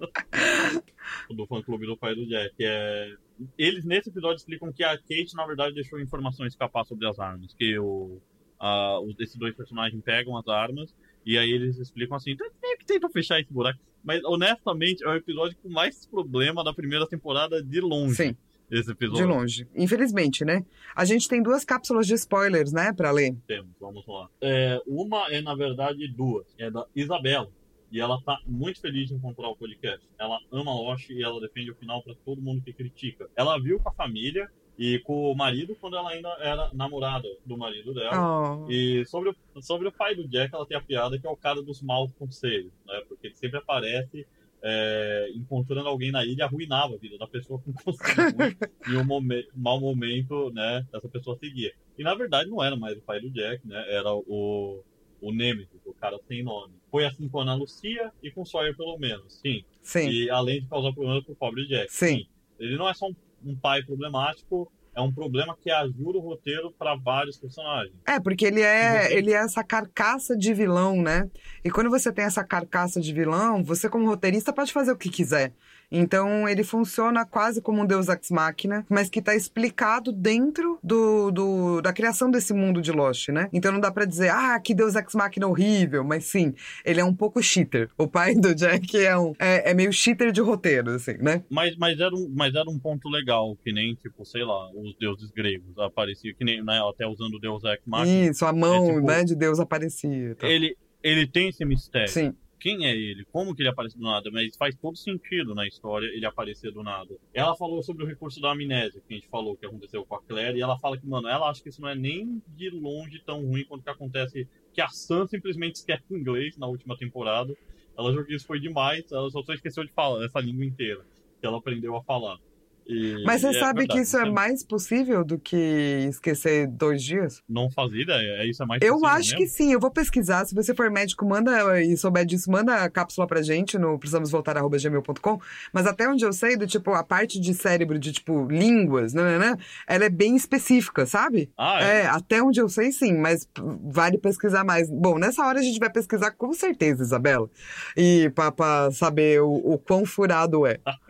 do fã clube do pai do Jack. É... Eles nesse episódio explicam que a Kate, na verdade, deixou informações escapar sobre as armas. Que o, a, os- esses dois personagens pegam as armas e aí eles explicam assim, "Então, meio que tentam fechar esse buraco. Mas honestamente, é o episódio com mais problema da primeira temporada de longe. Sim. esse De episódio. longe. Infelizmente, né? A gente tem duas cápsulas de spoilers, né, pra ler. Temos, vamos lá. É, uma é, na verdade, duas. É da Isabela. E ela tá muito feliz de encontrar o podcast. Ela ama Lost e ela defende o final pra todo mundo que critica. Ela viu com a família e com o marido quando ela ainda era namorada do marido dela. Oh. E sobre o, sobre o pai do Jack, ela tem a piada que é o cara dos maus conselhos, né? Porque ele sempre aparece é, encontrando alguém na ilha arruinava a vida da pessoa com conselho e um momen- mau momento, né? Dessa pessoa seguia. E na verdade não era mais o pai do Jack, né? Era o, o Nemesis, o cara sem nome. Foi assim com a Ana Lucia e com o Sawyer, pelo menos, sim. Sim. E além de causar problemas pro pobre Jack. Sim. Ele não é só um, um pai problemático, é um problema que ajuda o roteiro para vários personagens. É, porque ele é, Você- ele é essa carcaça de vilão, né? E quando você tem essa carcaça de vilão, você como roteirista pode fazer o que quiser. Então ele funciona quase como um Deus Ex Machina, mas que tá explicado dentro do, do- da criação desse mundo de Lost, né? Então não dá pra dizer, ah, que Deus Ex Machina horrível, mas sim, ele é um pouco cheater. O pai do Jack é, um, é, é meio cheater de roteiro, assim, né? Mas, mas, era um, mas era um ponto legal, que nem, tipo, sei lá, os deuses gregos apareciam, que nem, né, até usando o deus Ex Machina. Isso, a mão, É tipo- né, de Deus aparecia. tá? Ele, ele tem esse mistério. Sim. Quem é ele? Como que ele aparece do nada? Mas faz todo sentido na história ele aparecer do nada. Ela falou sobre o recurso da amnésia, que a gente falou que aconteceu com a Claire, e ela fala que, mano, ela acha que isso não é nem de longe tão ruim quanto que acontece que a Sam simplesmente esquece inglês na última temporada. Ela que isso foi demais, ela só esqueceu de falar essa língua inteira, que ela aprendeu a falar. E- Mas você é sabe verdade, que isso é mais possível do que esquecer dois dias? Não fazia ideia, é isso é mais Eu acho que mesmo? sim, eu vou pesquisar. Se você for médico, manda e souber disso, manda a cápsula pra gente no precisamosvoltar.gmail.com. Mas até onde eu sei, do tipo, a parte de cérebro de tipo línguas, né, né, né, ela é bem específica, sabe? Ah, é? É, até onde eu sei sim, mas vale pesquisar mais. Bom, nessa hora a gente vai pesquisar com certeza, Isabela. E pra, pra saber o, o quão furado é.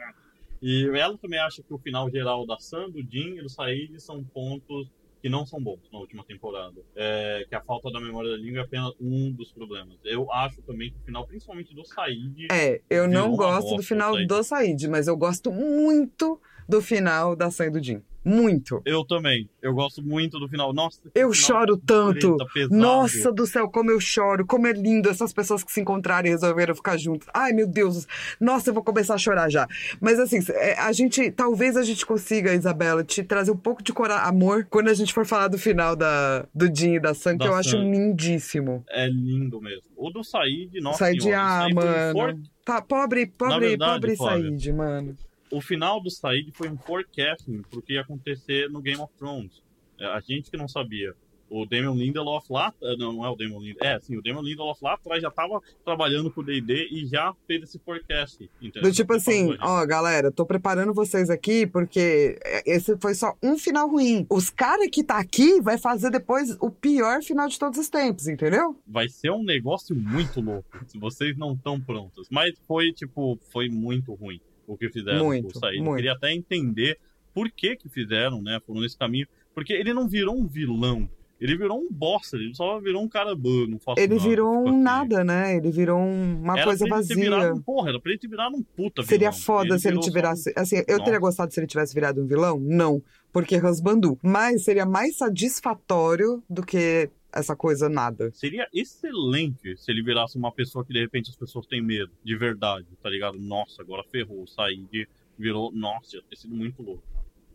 E ela também acha que o final geral da Sam, do Jim e do Said são pontos que não são bons na última temporada. É, que a falta da memória da língua é apenas um dos problemas. Eu acho também que o final, principalmente do Said, É, eu não gosto do final do Said, mas eu gosto muito do final da Sam e do Jim. Muito. eu também. Eu gosto muito do final. Nossa, Eu final choro tanto. pesado. Nossa do céu, como eu choro, como é lindo essas pessoas que se encontraram e resolveram ficar juntas. Ai, meu Deus. Nossa, eu vou começar a chorar já. Mas assim, é, a gente, talvez a gente consiga, Isabela, te trazer um pouco de cora amor quando a gente for falar do final da, do Jim e da Sam, que eu acho Sam. lindíssimo. É lindo mesmo. O do Said, nossa Said, ah, mano. Tá, pobre, pobre, verdade, pobre Said, mano. O final do Said foi um forecasting pro que ia acontecer no Game of Thrones. É, A gente que não sabia. O Damon Lindelof lá, eh, não, é o Damon Lindelof, é, sim, o Damon Lindelof lá atrás já tava trabalhando com o D&D e já fez esse forecast, entendeu? Do tipo assim, ó, galera, tô preparando vocês aqui porque esse foi só um final ruim. Os caras que tá aqui vai fazer depois o pior final de todos os tempos, entendeu? Vai ser um negócio muito louco, se vocês não estão prontos. Mas foi, tipo, foi muito ruim o que fizeram Muito, Said. Eu muito. queria até entender por que que fizeram, né, foram nesse caminho. Porque ele não virou um vilão, ele virou um bosta, ele só virou um cara, "Bah, não faço Ele nada, virou fico um aqui." nada, né? Ele virou um- uma Era coisa ele virado vazia. um- porra, era pra ele ter virado um puta Seria vilão. foda se ele virou só tivesse. Assim, eu teria Nossa. gostado se ele tivesse virado um vilão? Não. Porque Husbandu. Mas seria mais satisfatório do que essa coisa nada. Seria excelente se ele virasse uma pessoa que de repente as pessoas têm medo, de verdade, tá ligado? Nossa, agora ferrou, Said virou, nossa, ia ter sido muito louco.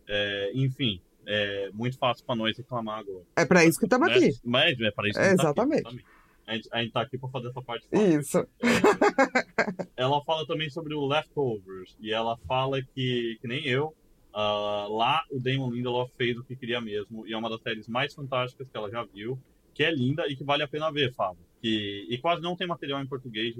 É, enfim, é muito fácil pra nós reclamar agora. É pra isso que estamos aqui. Mas, é para isso que É, a gente tá aqui, exatamente. exatamente. A gente, a gente tá aqui pra fazer essa parte fácil. Isso. ela fala também sobre o Leftovers. E ela fala que, que nem eu, ah, lá o Damon Lindelof fez o que queria mesmo. E é uma das séries mais fantásticas que ela já viu. Que é linda e que vale a pena ver, Fábio. Que, e quase não tem material em português,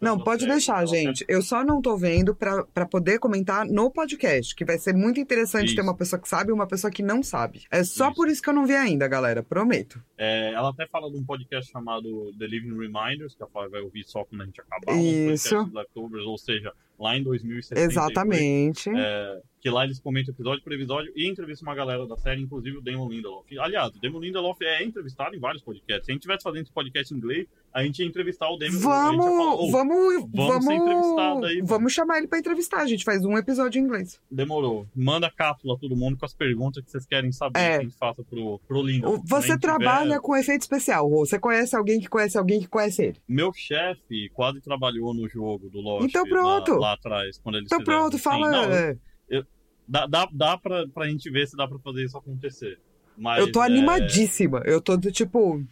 Não, pode série. deixar, gente. Eu só não tô vendo pra, pra poder comentar no podcast, que vai ser muito interessante Isso. ter uma pessoa que sabe e uma pessoa que não sabe. É só Isso. por isso que eu não vi ainda, galera. Prometo. É, ela até fala de um podcast chamado The Living Reminders, que a Flávia vai ouvir só quando a gente acabar Isso. o podcast Leftovers, ou seja, lá em 2060. Exatamente. É, que lá eles comentam episódio por episódio e entrevistam uma galera da série, inclusive o Damon Lindelof. Aliás, o Damon Lindelof é entrevistado em vários podcasts. Se a gente tivesse fazendo esse podcast em inglês, a gente ia entrevistar o Demi. Vamos, "Ô, vamos, vamos ser entrevistado aí, vamos, mano." chamar ele pra entrevistar. A gente faz um episódio em inglês. Demorou. Manda cápsula a todo mundo com as perguntas que vocês querem saber É. que a gente faça pro, pro Lindo. O- Você trabalha com efeito especial, Rô. Você conhece alguém que conhece alguém que conhece ele. Meu chefe quase trabalhou no jogo do Lost. Então lá- pronto. Lá, atrás, quando eles Então pronto, fala. não, é, dá, dá, dá pra, pra gente ver se dá pra fazer isso acontecer. Mas, eu tô é, animadíssima. Eu tô do tipo.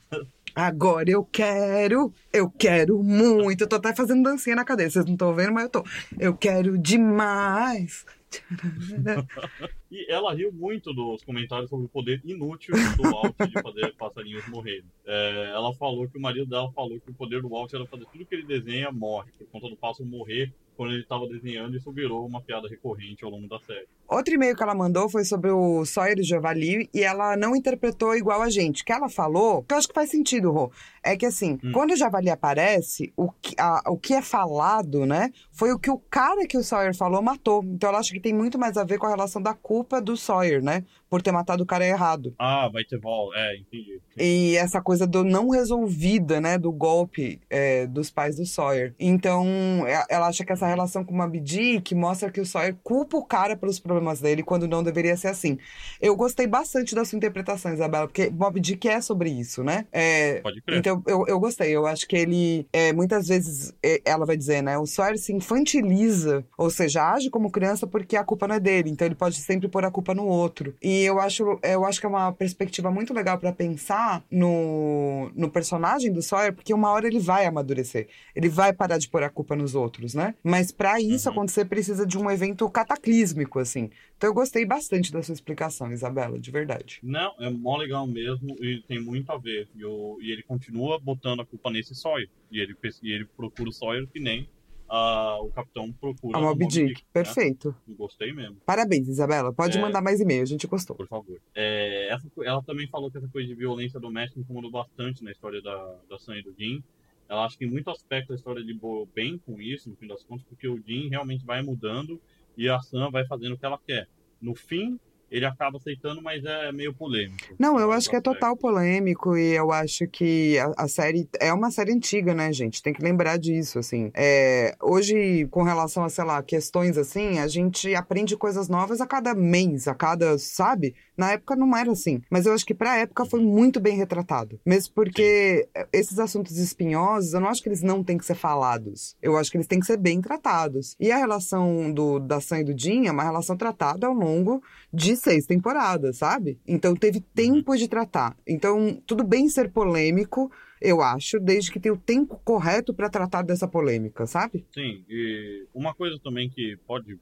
Agora eu quero, eu quero muito. Eu tô até fazendo dancinha na cadeira. Vocês não estão vendo, mas eu tô. Eu quero demais. E ela riu muito dos comentários sobre o poder inútil do Walt de fazer passarinhos morrerem. É, ela falou que o marido dela falou que o poder do Walt era fazer tudo que ele desenha morre, por conta do pássaro morrer quando ele estava desenhando, isso virou uma piada recorrente ao longo da série. Outro e-mail que ela mandou foi sobre o Sawyer e Javali e ela não interpretou igual a gente. O que ela falou, que eu acho que faz sentido, Rô, é que assim, Hum. quando o Javali aparece, o que, a- o que é falado, né, foi o que o cara que o Sawyer falou matou. Então ela acha que tem muito mais a ver com a relação da culpa do Sawyer, né, por ter matado o cara errado. Ah, vai ter vol, é, entendi. E essa coisa do não resolvida, né, do golpe é, dos pais do Sawyer. Então, é- ela acha que essa relação com o Moby Dick mostra que o Sawyer culpa o cara pelos problemas dele, quando não deveria ser assim. Eu gostei bastante da sua interpretação, Isabela, porque Moby Dick é sobre isso, né? É, Pode crer. então, eu, eu gostei. Eu acho que ele, é, muitas vezes, é, ela vai dizer, né? O Sawyer se infantiliza, ou seja, age como criança porque a culpa não é dele. Então, ele pode sempre pôr a culpa no outro. E eu acho, eu acho que é uma perspectiva muito legal pra pensar no, no personagem do Sawyer, porque uma hora ele vai amadurecer. Ele vai parar de pôr a culpa nos outros, né? Mas pra isso Uhum. acontecer, precisa de um evento cataclísmico, assim. Então, eu gostei bastante da sua explicação, Isabela, de verdade. Não, é mó legal mesmo e tem muito a ver. E, o- e ele continua botando a culpa nesse Sawyer. E ele, e ele procura o Sawyer que nem ah, o capitão procura A no Moby Dick. né? Perfeito. Gostei mesmo. Parabéns, Isabela. Pode É. mandar mais e-mail, a gente gostou. Por favor. É, essa ela também falou que essa coisa de violência doméstica incomodou bastante na história da, da Sam e do Jim. Ela acha que em muito aspecto a história lidou bem com isso, no fim das contas, porque o Jim realmente vai mudando e a Sam vai fazendo o que ela quer. No fim, ele acaba aceitando, mas é meio polêmico. Não, eu acho que é total polêmico e eu acho que a, a série é uma série antiga, né, gente? Tem que lembrar disso, assim. É, hoje, com relação a, sei lá, questões assim, a gente aprende coisas novas a cada mês, a cada, sabe? Na época não era assim. Mas eu acho que pra época foi muito bem retratado. Mesmo porque esses assuntos espinhosos, eu não acho que eles não têm que ser falados. Eu acho que eles têm que ser bem tratados. E a relação do, da Sam e do Jim é uma relação tratada ao longo de seis temporadas, sabe? Então teve tempo de tratar. Então, tudo bem ser polêmico, eu acho, desde que tenha o tempo correto pra tratar dessa polêmica, sabe? Sim, e uma coisa também que pode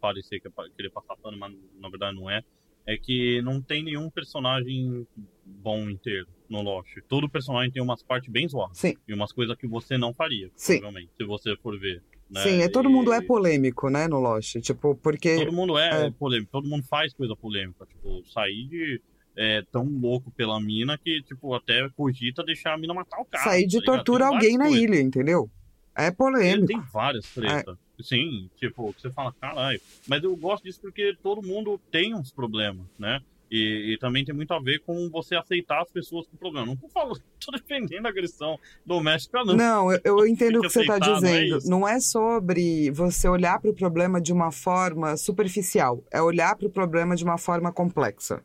parecer que é querer passar pano, mas na verdade não é, é que não tem nenhum personagem bom inteiro no Lost. Todo personagem tem umas partes bem zoadas. Sim. E umas coisas que você não faria, Sim. provavelmente, se você for ver. Né? Sim, é, todo E mundo é polêmico, né, no Lost. Tipo, porque. Todo mundo é, é. polêmico, todo mundo faz coisa polêmica. Tipo, sair de. É, tão louco pela mina que, tipo, até cogita deixar a mina matar o cara. sair de tá tortura alguém na coisas. ilha, entendeu? É polêmico. tem várias tretas. Sim, tipo, que você fala, caralho. Mas eu gosto disso porque todo mundo tem uns problemas, né? E, e também tem muito a ver com você aceitar as pessoas com problema. Não tô falando, tô defendendo a agressão doméstica, não. Não, eu, eu entendo o que que você está aceitar, não é dizendo. Não é sobre você olhar para o problema de uma forma superficial. É olhar para o problema de uma forma complexa.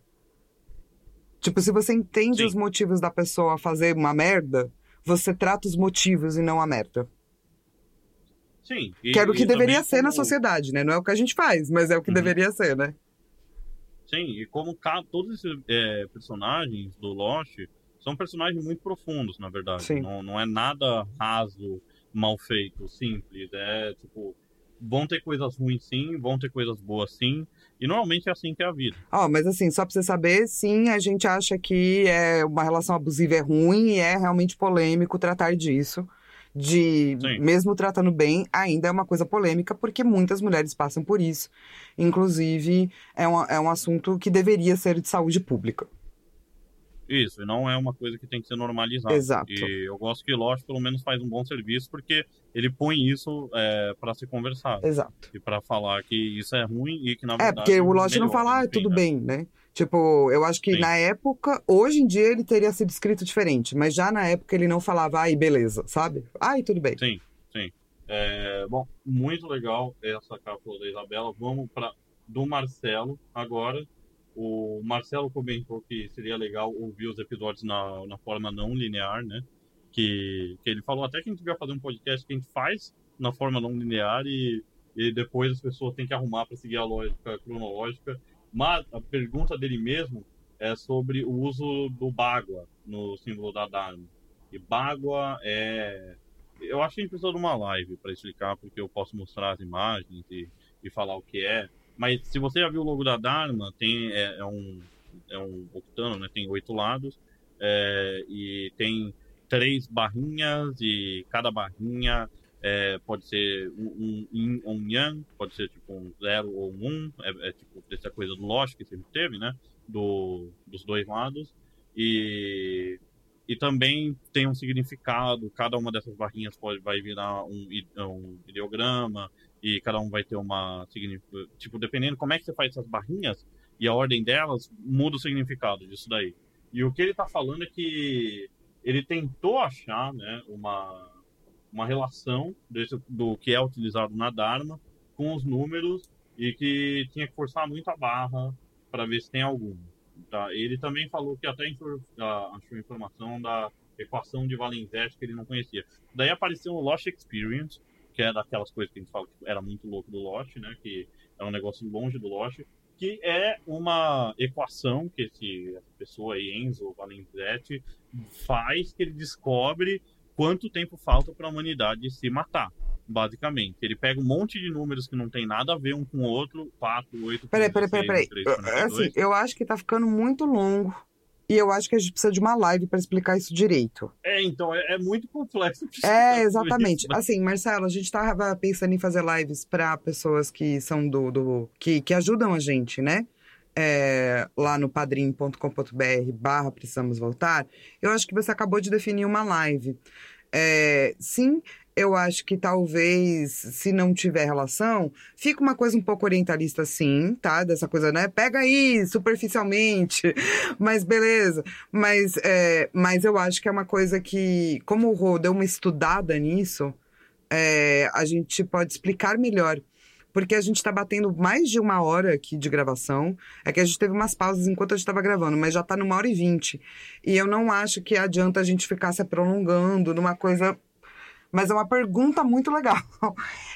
Tipo, se você entende Sim. os motivos da pessoa fazer uma merda, você trata os motivos e não a merda. Sim. E, Que era o que deveria ser na como- sociedade, né? Não é o que a gente faz, mas é o que Uhum. deveria ser, né? Sim, e como todos esses é, personagens do Lost são personagens muito profundos, na verdade. Sim. Não, não é nada raso, mal feito, simples. É tipo, vão ter coisas ruins sim, vão ter coisas boas sim. E normalmente é assim que é a vida. Ó, mas assim, só pra você saber, sim, a gente acha que é uma relação abusiva é ruim e é realmente polêmico tratar disso. De, Sim. mesmo tratando bem, ainda é uma coisa polêmica, porque muitas mulheres passam por isso. Inclusive, é um, é um assunto que deveria ser de saúde pública. Isso, e não é uma coisa que tem que ser normalizada. Exato. E eu gosto que Lost pelo menos faz um bom serviço, porque ele põe isso é, para ser conversado. Exato. E para falar que isso é ruim e que na É, verdade. porque o Lost não fala, ah, enfim, tudo né? bem, né? Tipo, eu acho que Sim. na época, hoje em dia ele teria sido escrito diferente, mas já na época ele não falava, ai, beleza, sabe? Ai, tudo bem. Sim, sim. É, bom, muito legal essa cápsula da Isabela. Vamos para do Marcelo agora. O Marcelo comentou que seria legal ouvir os episódios na, na forma não linear, né? Que, que ele falou até que a gente vai fazer um podcast que a gente faz na forma não linear e, e depois as pessoas têm que arrumar para seguir a lógica cronológica. Mas a pergunta dele mesmo é sobre o uso do Bagua no símbolo da Dharma. E Bagua é. Eu acho que a gente precisa de uma live para explicar, porque eu posso mostrar as imagens e, e falar o que é. Mas se você já viu o logo da Dharma, tem, é, é um, é um octano, né? Tem oito lados. é, e tem três barrinhas e cada barrinha é, pode ser um, um yin ou um yang, pode ser tipo um zero ou um um, é, é tipo essa coisa do Lost que sempre teve, né? Do, dos dois lados. E, e também tem um significado, cada uma dessas barrinhas pode, vai virar um, um ideograma, e cada um vai ter uma. Tipo, dependendo como é que você faz essas barrinhas e a ordem delas, muda o significado disso daí. E o que ele tá falando é que ele tentou achar né, uma, uma relação desse, do que é utilizado na Dharma com os números e que tinha que forçar muito a barra para ver se tem algum. Tá? Ele também falou que até achou informação da equação de Valenzetti que ele não conhecia. Daí apareceu o Lost Experience, que é daquelas coisas que a gente fala que era muito louco do Lost, né? Que é um negócio longe do Lost, que é uma equação que esse, essa pessoa aí, Enzo Valenzetti, faz que ele descobre quanto tempo falta para a humanidade se matar, basicamente. Ele pega um monte de números que não tem nada a ver um com o outro, 4, 8, Peraí, peraí, peraí, peraí. 3, Eu- Assim, eu acho que tá ficando muito longo. E eu acho que a gente precisa de uma live pra explicar isso direito. É, então, é, é muito complexo. É, exatamente. isso? Assim, Marcelo, a gente tava pensando em fazer lives pra pessoas que são do. do que, que ajudam a gente, né? É, lá no padrim.com.br barra precisamos voltar. Eu acho que você acabou de definir uma live. É, sim, eu acho que talvez, se não tiver relação, fica uma coisa um pouco orientalista, sim, tá? Dessa coisa, né? Pega aí, superficialmente, mas beleza. Mas, é, mas eu acho que é uma coisa que, como o Rô deu uma estudada nisso, é, a gente pode explicar melhor. Porque a gente tá batendo mais de uma hora aqui de gravação. É que a gente teve umas pausas enquanto a gente tava gravando, mas já tá numa hora e vinte. E eu não acho que adianta a gente ficar se prolongando numa coisa. Mas é uma pergunta muito legal.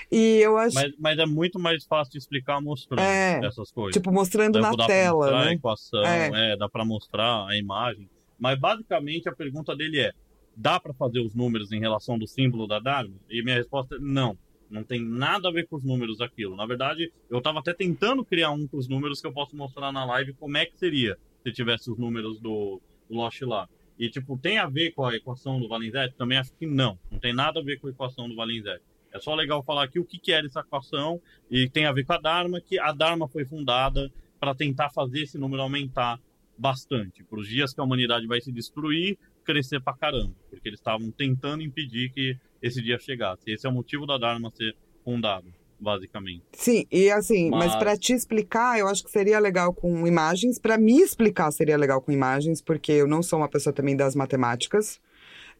E eu acho, Mas, mas é muito mais fácil de explicar mostrando É, essas coisas. tipo, mostrando Dá- na dá pra tela, mostrar a né? equação, É. é. dá pra mostrar a imagem. Mas basicamente a pergunta dele é: dá pra fazer os números em relação do símbolo da Dharma? E minha resposta é não. Não tem nada a ver com os números aquilo. Na verdade, eu tava até tentando criar um com os números que eu posso mostrar na live como é que seria se tivesse os números do, do Lost lá. E, tipo, tem a ver com a equação do Valenzetti? Também acho que não. Não tem nada a ver com a equação do Valenzetti. É só legal falar aqui o que, que era essa equação e tem a ver com a Dharma, que a Dharma foi fundada para tentar fazer esse número aumentar bastante. Para os dias que a humanidade vai se destruir, crescer pra caramba. Porque eles estavam tentando impedir que esse dia chegasse. Esse é o motivo da Dharma ser fundado, basicamente. Sim, e assim, mas, Mas- pra te explicar, eu acho que seria legal com imagens. Pra me explicar, seria legal com imagens, porque eu não sou uma pessoa também das matemáticas.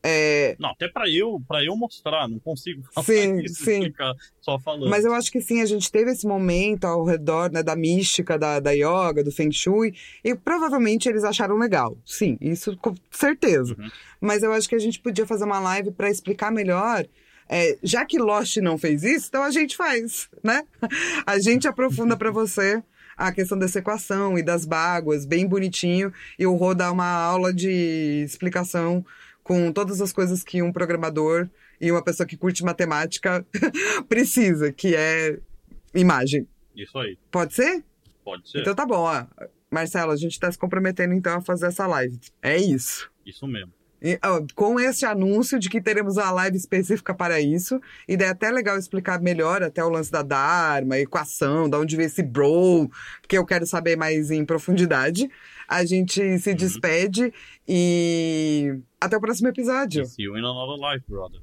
É, Não, até para eu, para eu mostrar, não consigo falar Sim, isso, sim. só falando. mas eu acho que sim, a gente teve esse momento ao redor né, da mística, da, da yoga, do Feng Shui, e provavelmente eles acharam legal. Sim, isso com certeza. Uhum. Mas eu acho que a gente podia fazer uma live pra explicar melhor. é, já que Lost não fez isso, então a gente faz, né? A gente aprofunda pra você a questão dessa equação e das báguas, bem bonitinho, e o Rô dá uma aula de explicação com todas as coisas que um programador e uma pessoa que curte matemática precisa, que é imagem. Isso aí, Pode ser? pode ser. Então tá bom, ó. Marcelo, a gente tá se comprometendo então a fazer essa live. É isso. Isso mesmo. E, ó, com esse anúncio de que teremos uma live específica para isso, e daí é até legal explicar melhor até o lance da Dharma, equação, da onde veio esse bro, que eu quero saber mais em profundidade. A gente se despede e até o próximo episódio. See you in another life, brother.